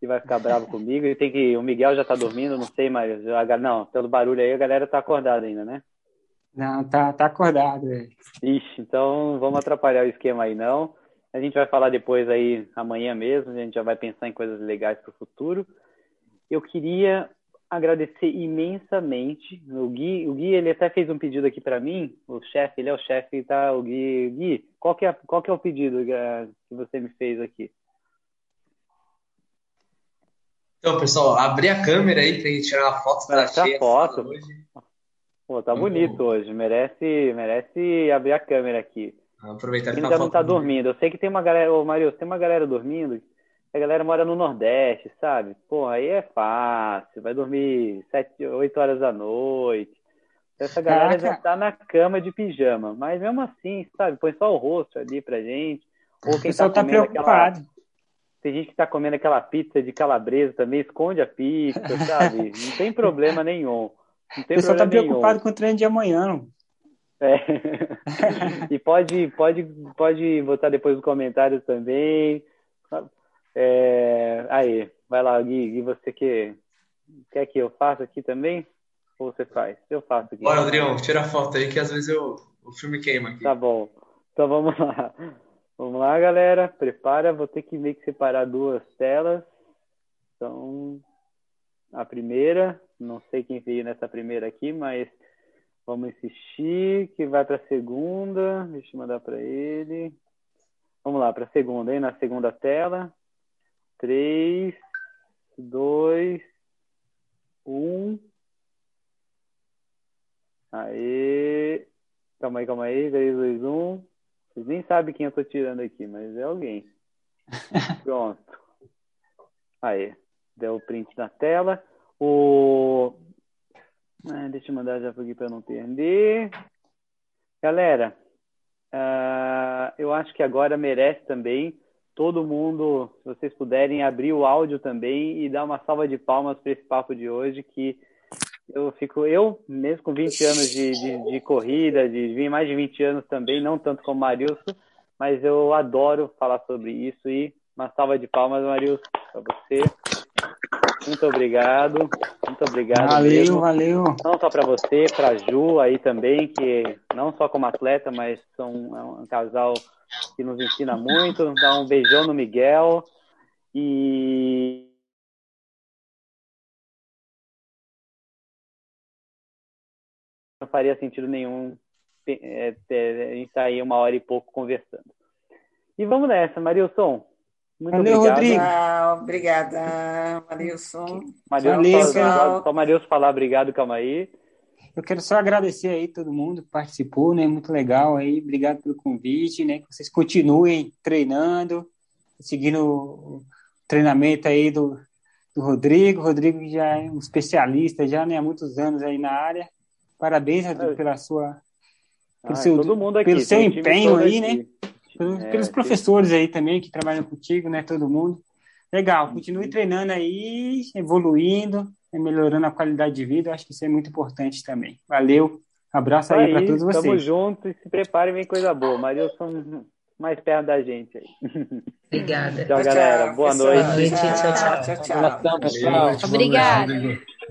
e vai ficar bravo comigo. E tem que, o Miguel já está dormindo, não sei, mas não, pelo barulho aí a galera está acordada ainda, né? Não, tá, tá acordado. É. Ixi, então vamos atrapalhar o esquema aí não. A gente vai falar depois aí amanhã mesmo, a gente já vai pensar em coisas legais para o futuro. Eu queria agradecer imensamente. O Gui, o Gui ele até fez um pedido aqui para mim, o chefe, ele é o chefe, tá? O Gui, Gui, qual que é, qual que é o pedido que você me fez aqui? Então, pessoal, abri a câmera aí pra gente tirar uma foto da cheia foto. hoje. Pô, tá bonito hoje, merece, merece abrir a câmera aqui. Vamos aproveitar que ainda não tá dormindo. Eu sei que tem uma galera, ô Mario, tem uma galera dormindo a galera mora no Nordeste, sabe? Pô, aí é fácil, vai dormir sete, oito horas da noite. Essa galera Caraca. já tá na cama de pijama, mas mesmo assim, sabe? Põe só o rosto ali pra gente. Ou quem o tá, tá preocupado. Aquela... Tem gente que tá comendo aquela pizza de calabresa também, esconde a pizza, sabe? Não tem problema nenhum. Não tem o pessoal tá preocupado nenhum. com o treino de amanhã. É. e pode, pode, pode botar depois nos comentários também. É... Aí, vai lá, Gui, Gui, você que quer que eu faça aqui também? Ou você faz? Eu faço aqui. Bora, Adrião, tira a foto aí que às vezes eu... o filme queima aqui. Tá bom. Então vamos lá. Vamos lá, galera. Prepara, vou ter que meio que separar duas telas. Então, a primeira, não sei quem veio nessa primeira aqui, mas Vamos insistir, que vai para a segunda. Deixa eu mandar para ele. Vamos lá, para a segunda, hein? Na segunda tela. 3, 2, 1. Aê. Calma aí, calma aí. 3, 2, 1. Vocês nem sabem quem eu tô tirando aqui, mas é alguém. Pronto. Aí. Deu o print na tela. O... Ah, deixa eu mandar já aqui para não perder. Galera, uh, eu acho que agora merece também todo mundo, se vocês puderem, abrir o áudio também e dar uma salva de palmas para esse papo de hoje, que eu fico, eu mesmo com 20 anos de, de, de corrida, de, mais de 20 anos também, não tanto como Marilson, mas eu adoro falar sobre isso e uma salva de palmas, Marilson, para você. Muito obrigado. Muito obrigado. Valeu, mesmo. valeu. Não só para você, para Ju aí também, que não só como atleta, mas são é um casal que nos ensina muito. Dá um beijão no Miguel. E não faria sentido nenhum é, a gente sair uma hora e pouco conversando. E vamos nessa, Marilson. Muito Valeu, obrigado. Rodrigo. Ah, obrigada, Marilson. Marilson, Valeu, só Marilson falar obrigado, calma aí. Eu quero só agradecer aí todo mundo que participou, né? Muito legal aí. Obrigado pelo convite, né? Que vocês continuem treinando, seguindo o treinamento aí do, do Rodrigo. O Rodrigo já é um especialista, já né, há muitos anos aí na área. Parabéns, Rodrigo, pela sua pelo ah, seu, aqui, pelo seu empenho aí, né? aqui. né? Pelos, é, pelos professores aí também que trabalham contigo, né? Todo mundo. Legal, continue treinando aí, evoluindo, melhorando a qualidade de vida. Acho que isso é muito importante também. Valeu, abraço aí, aí para todos vocês. Tamo junto e se preparem, vem coisa boa. Marilson mais perto da gente aí. Obrigada. Tchau, galera. Boa noite. Boa noite. Tchau, tchau. tchau, tchau. tchau. Obrigada.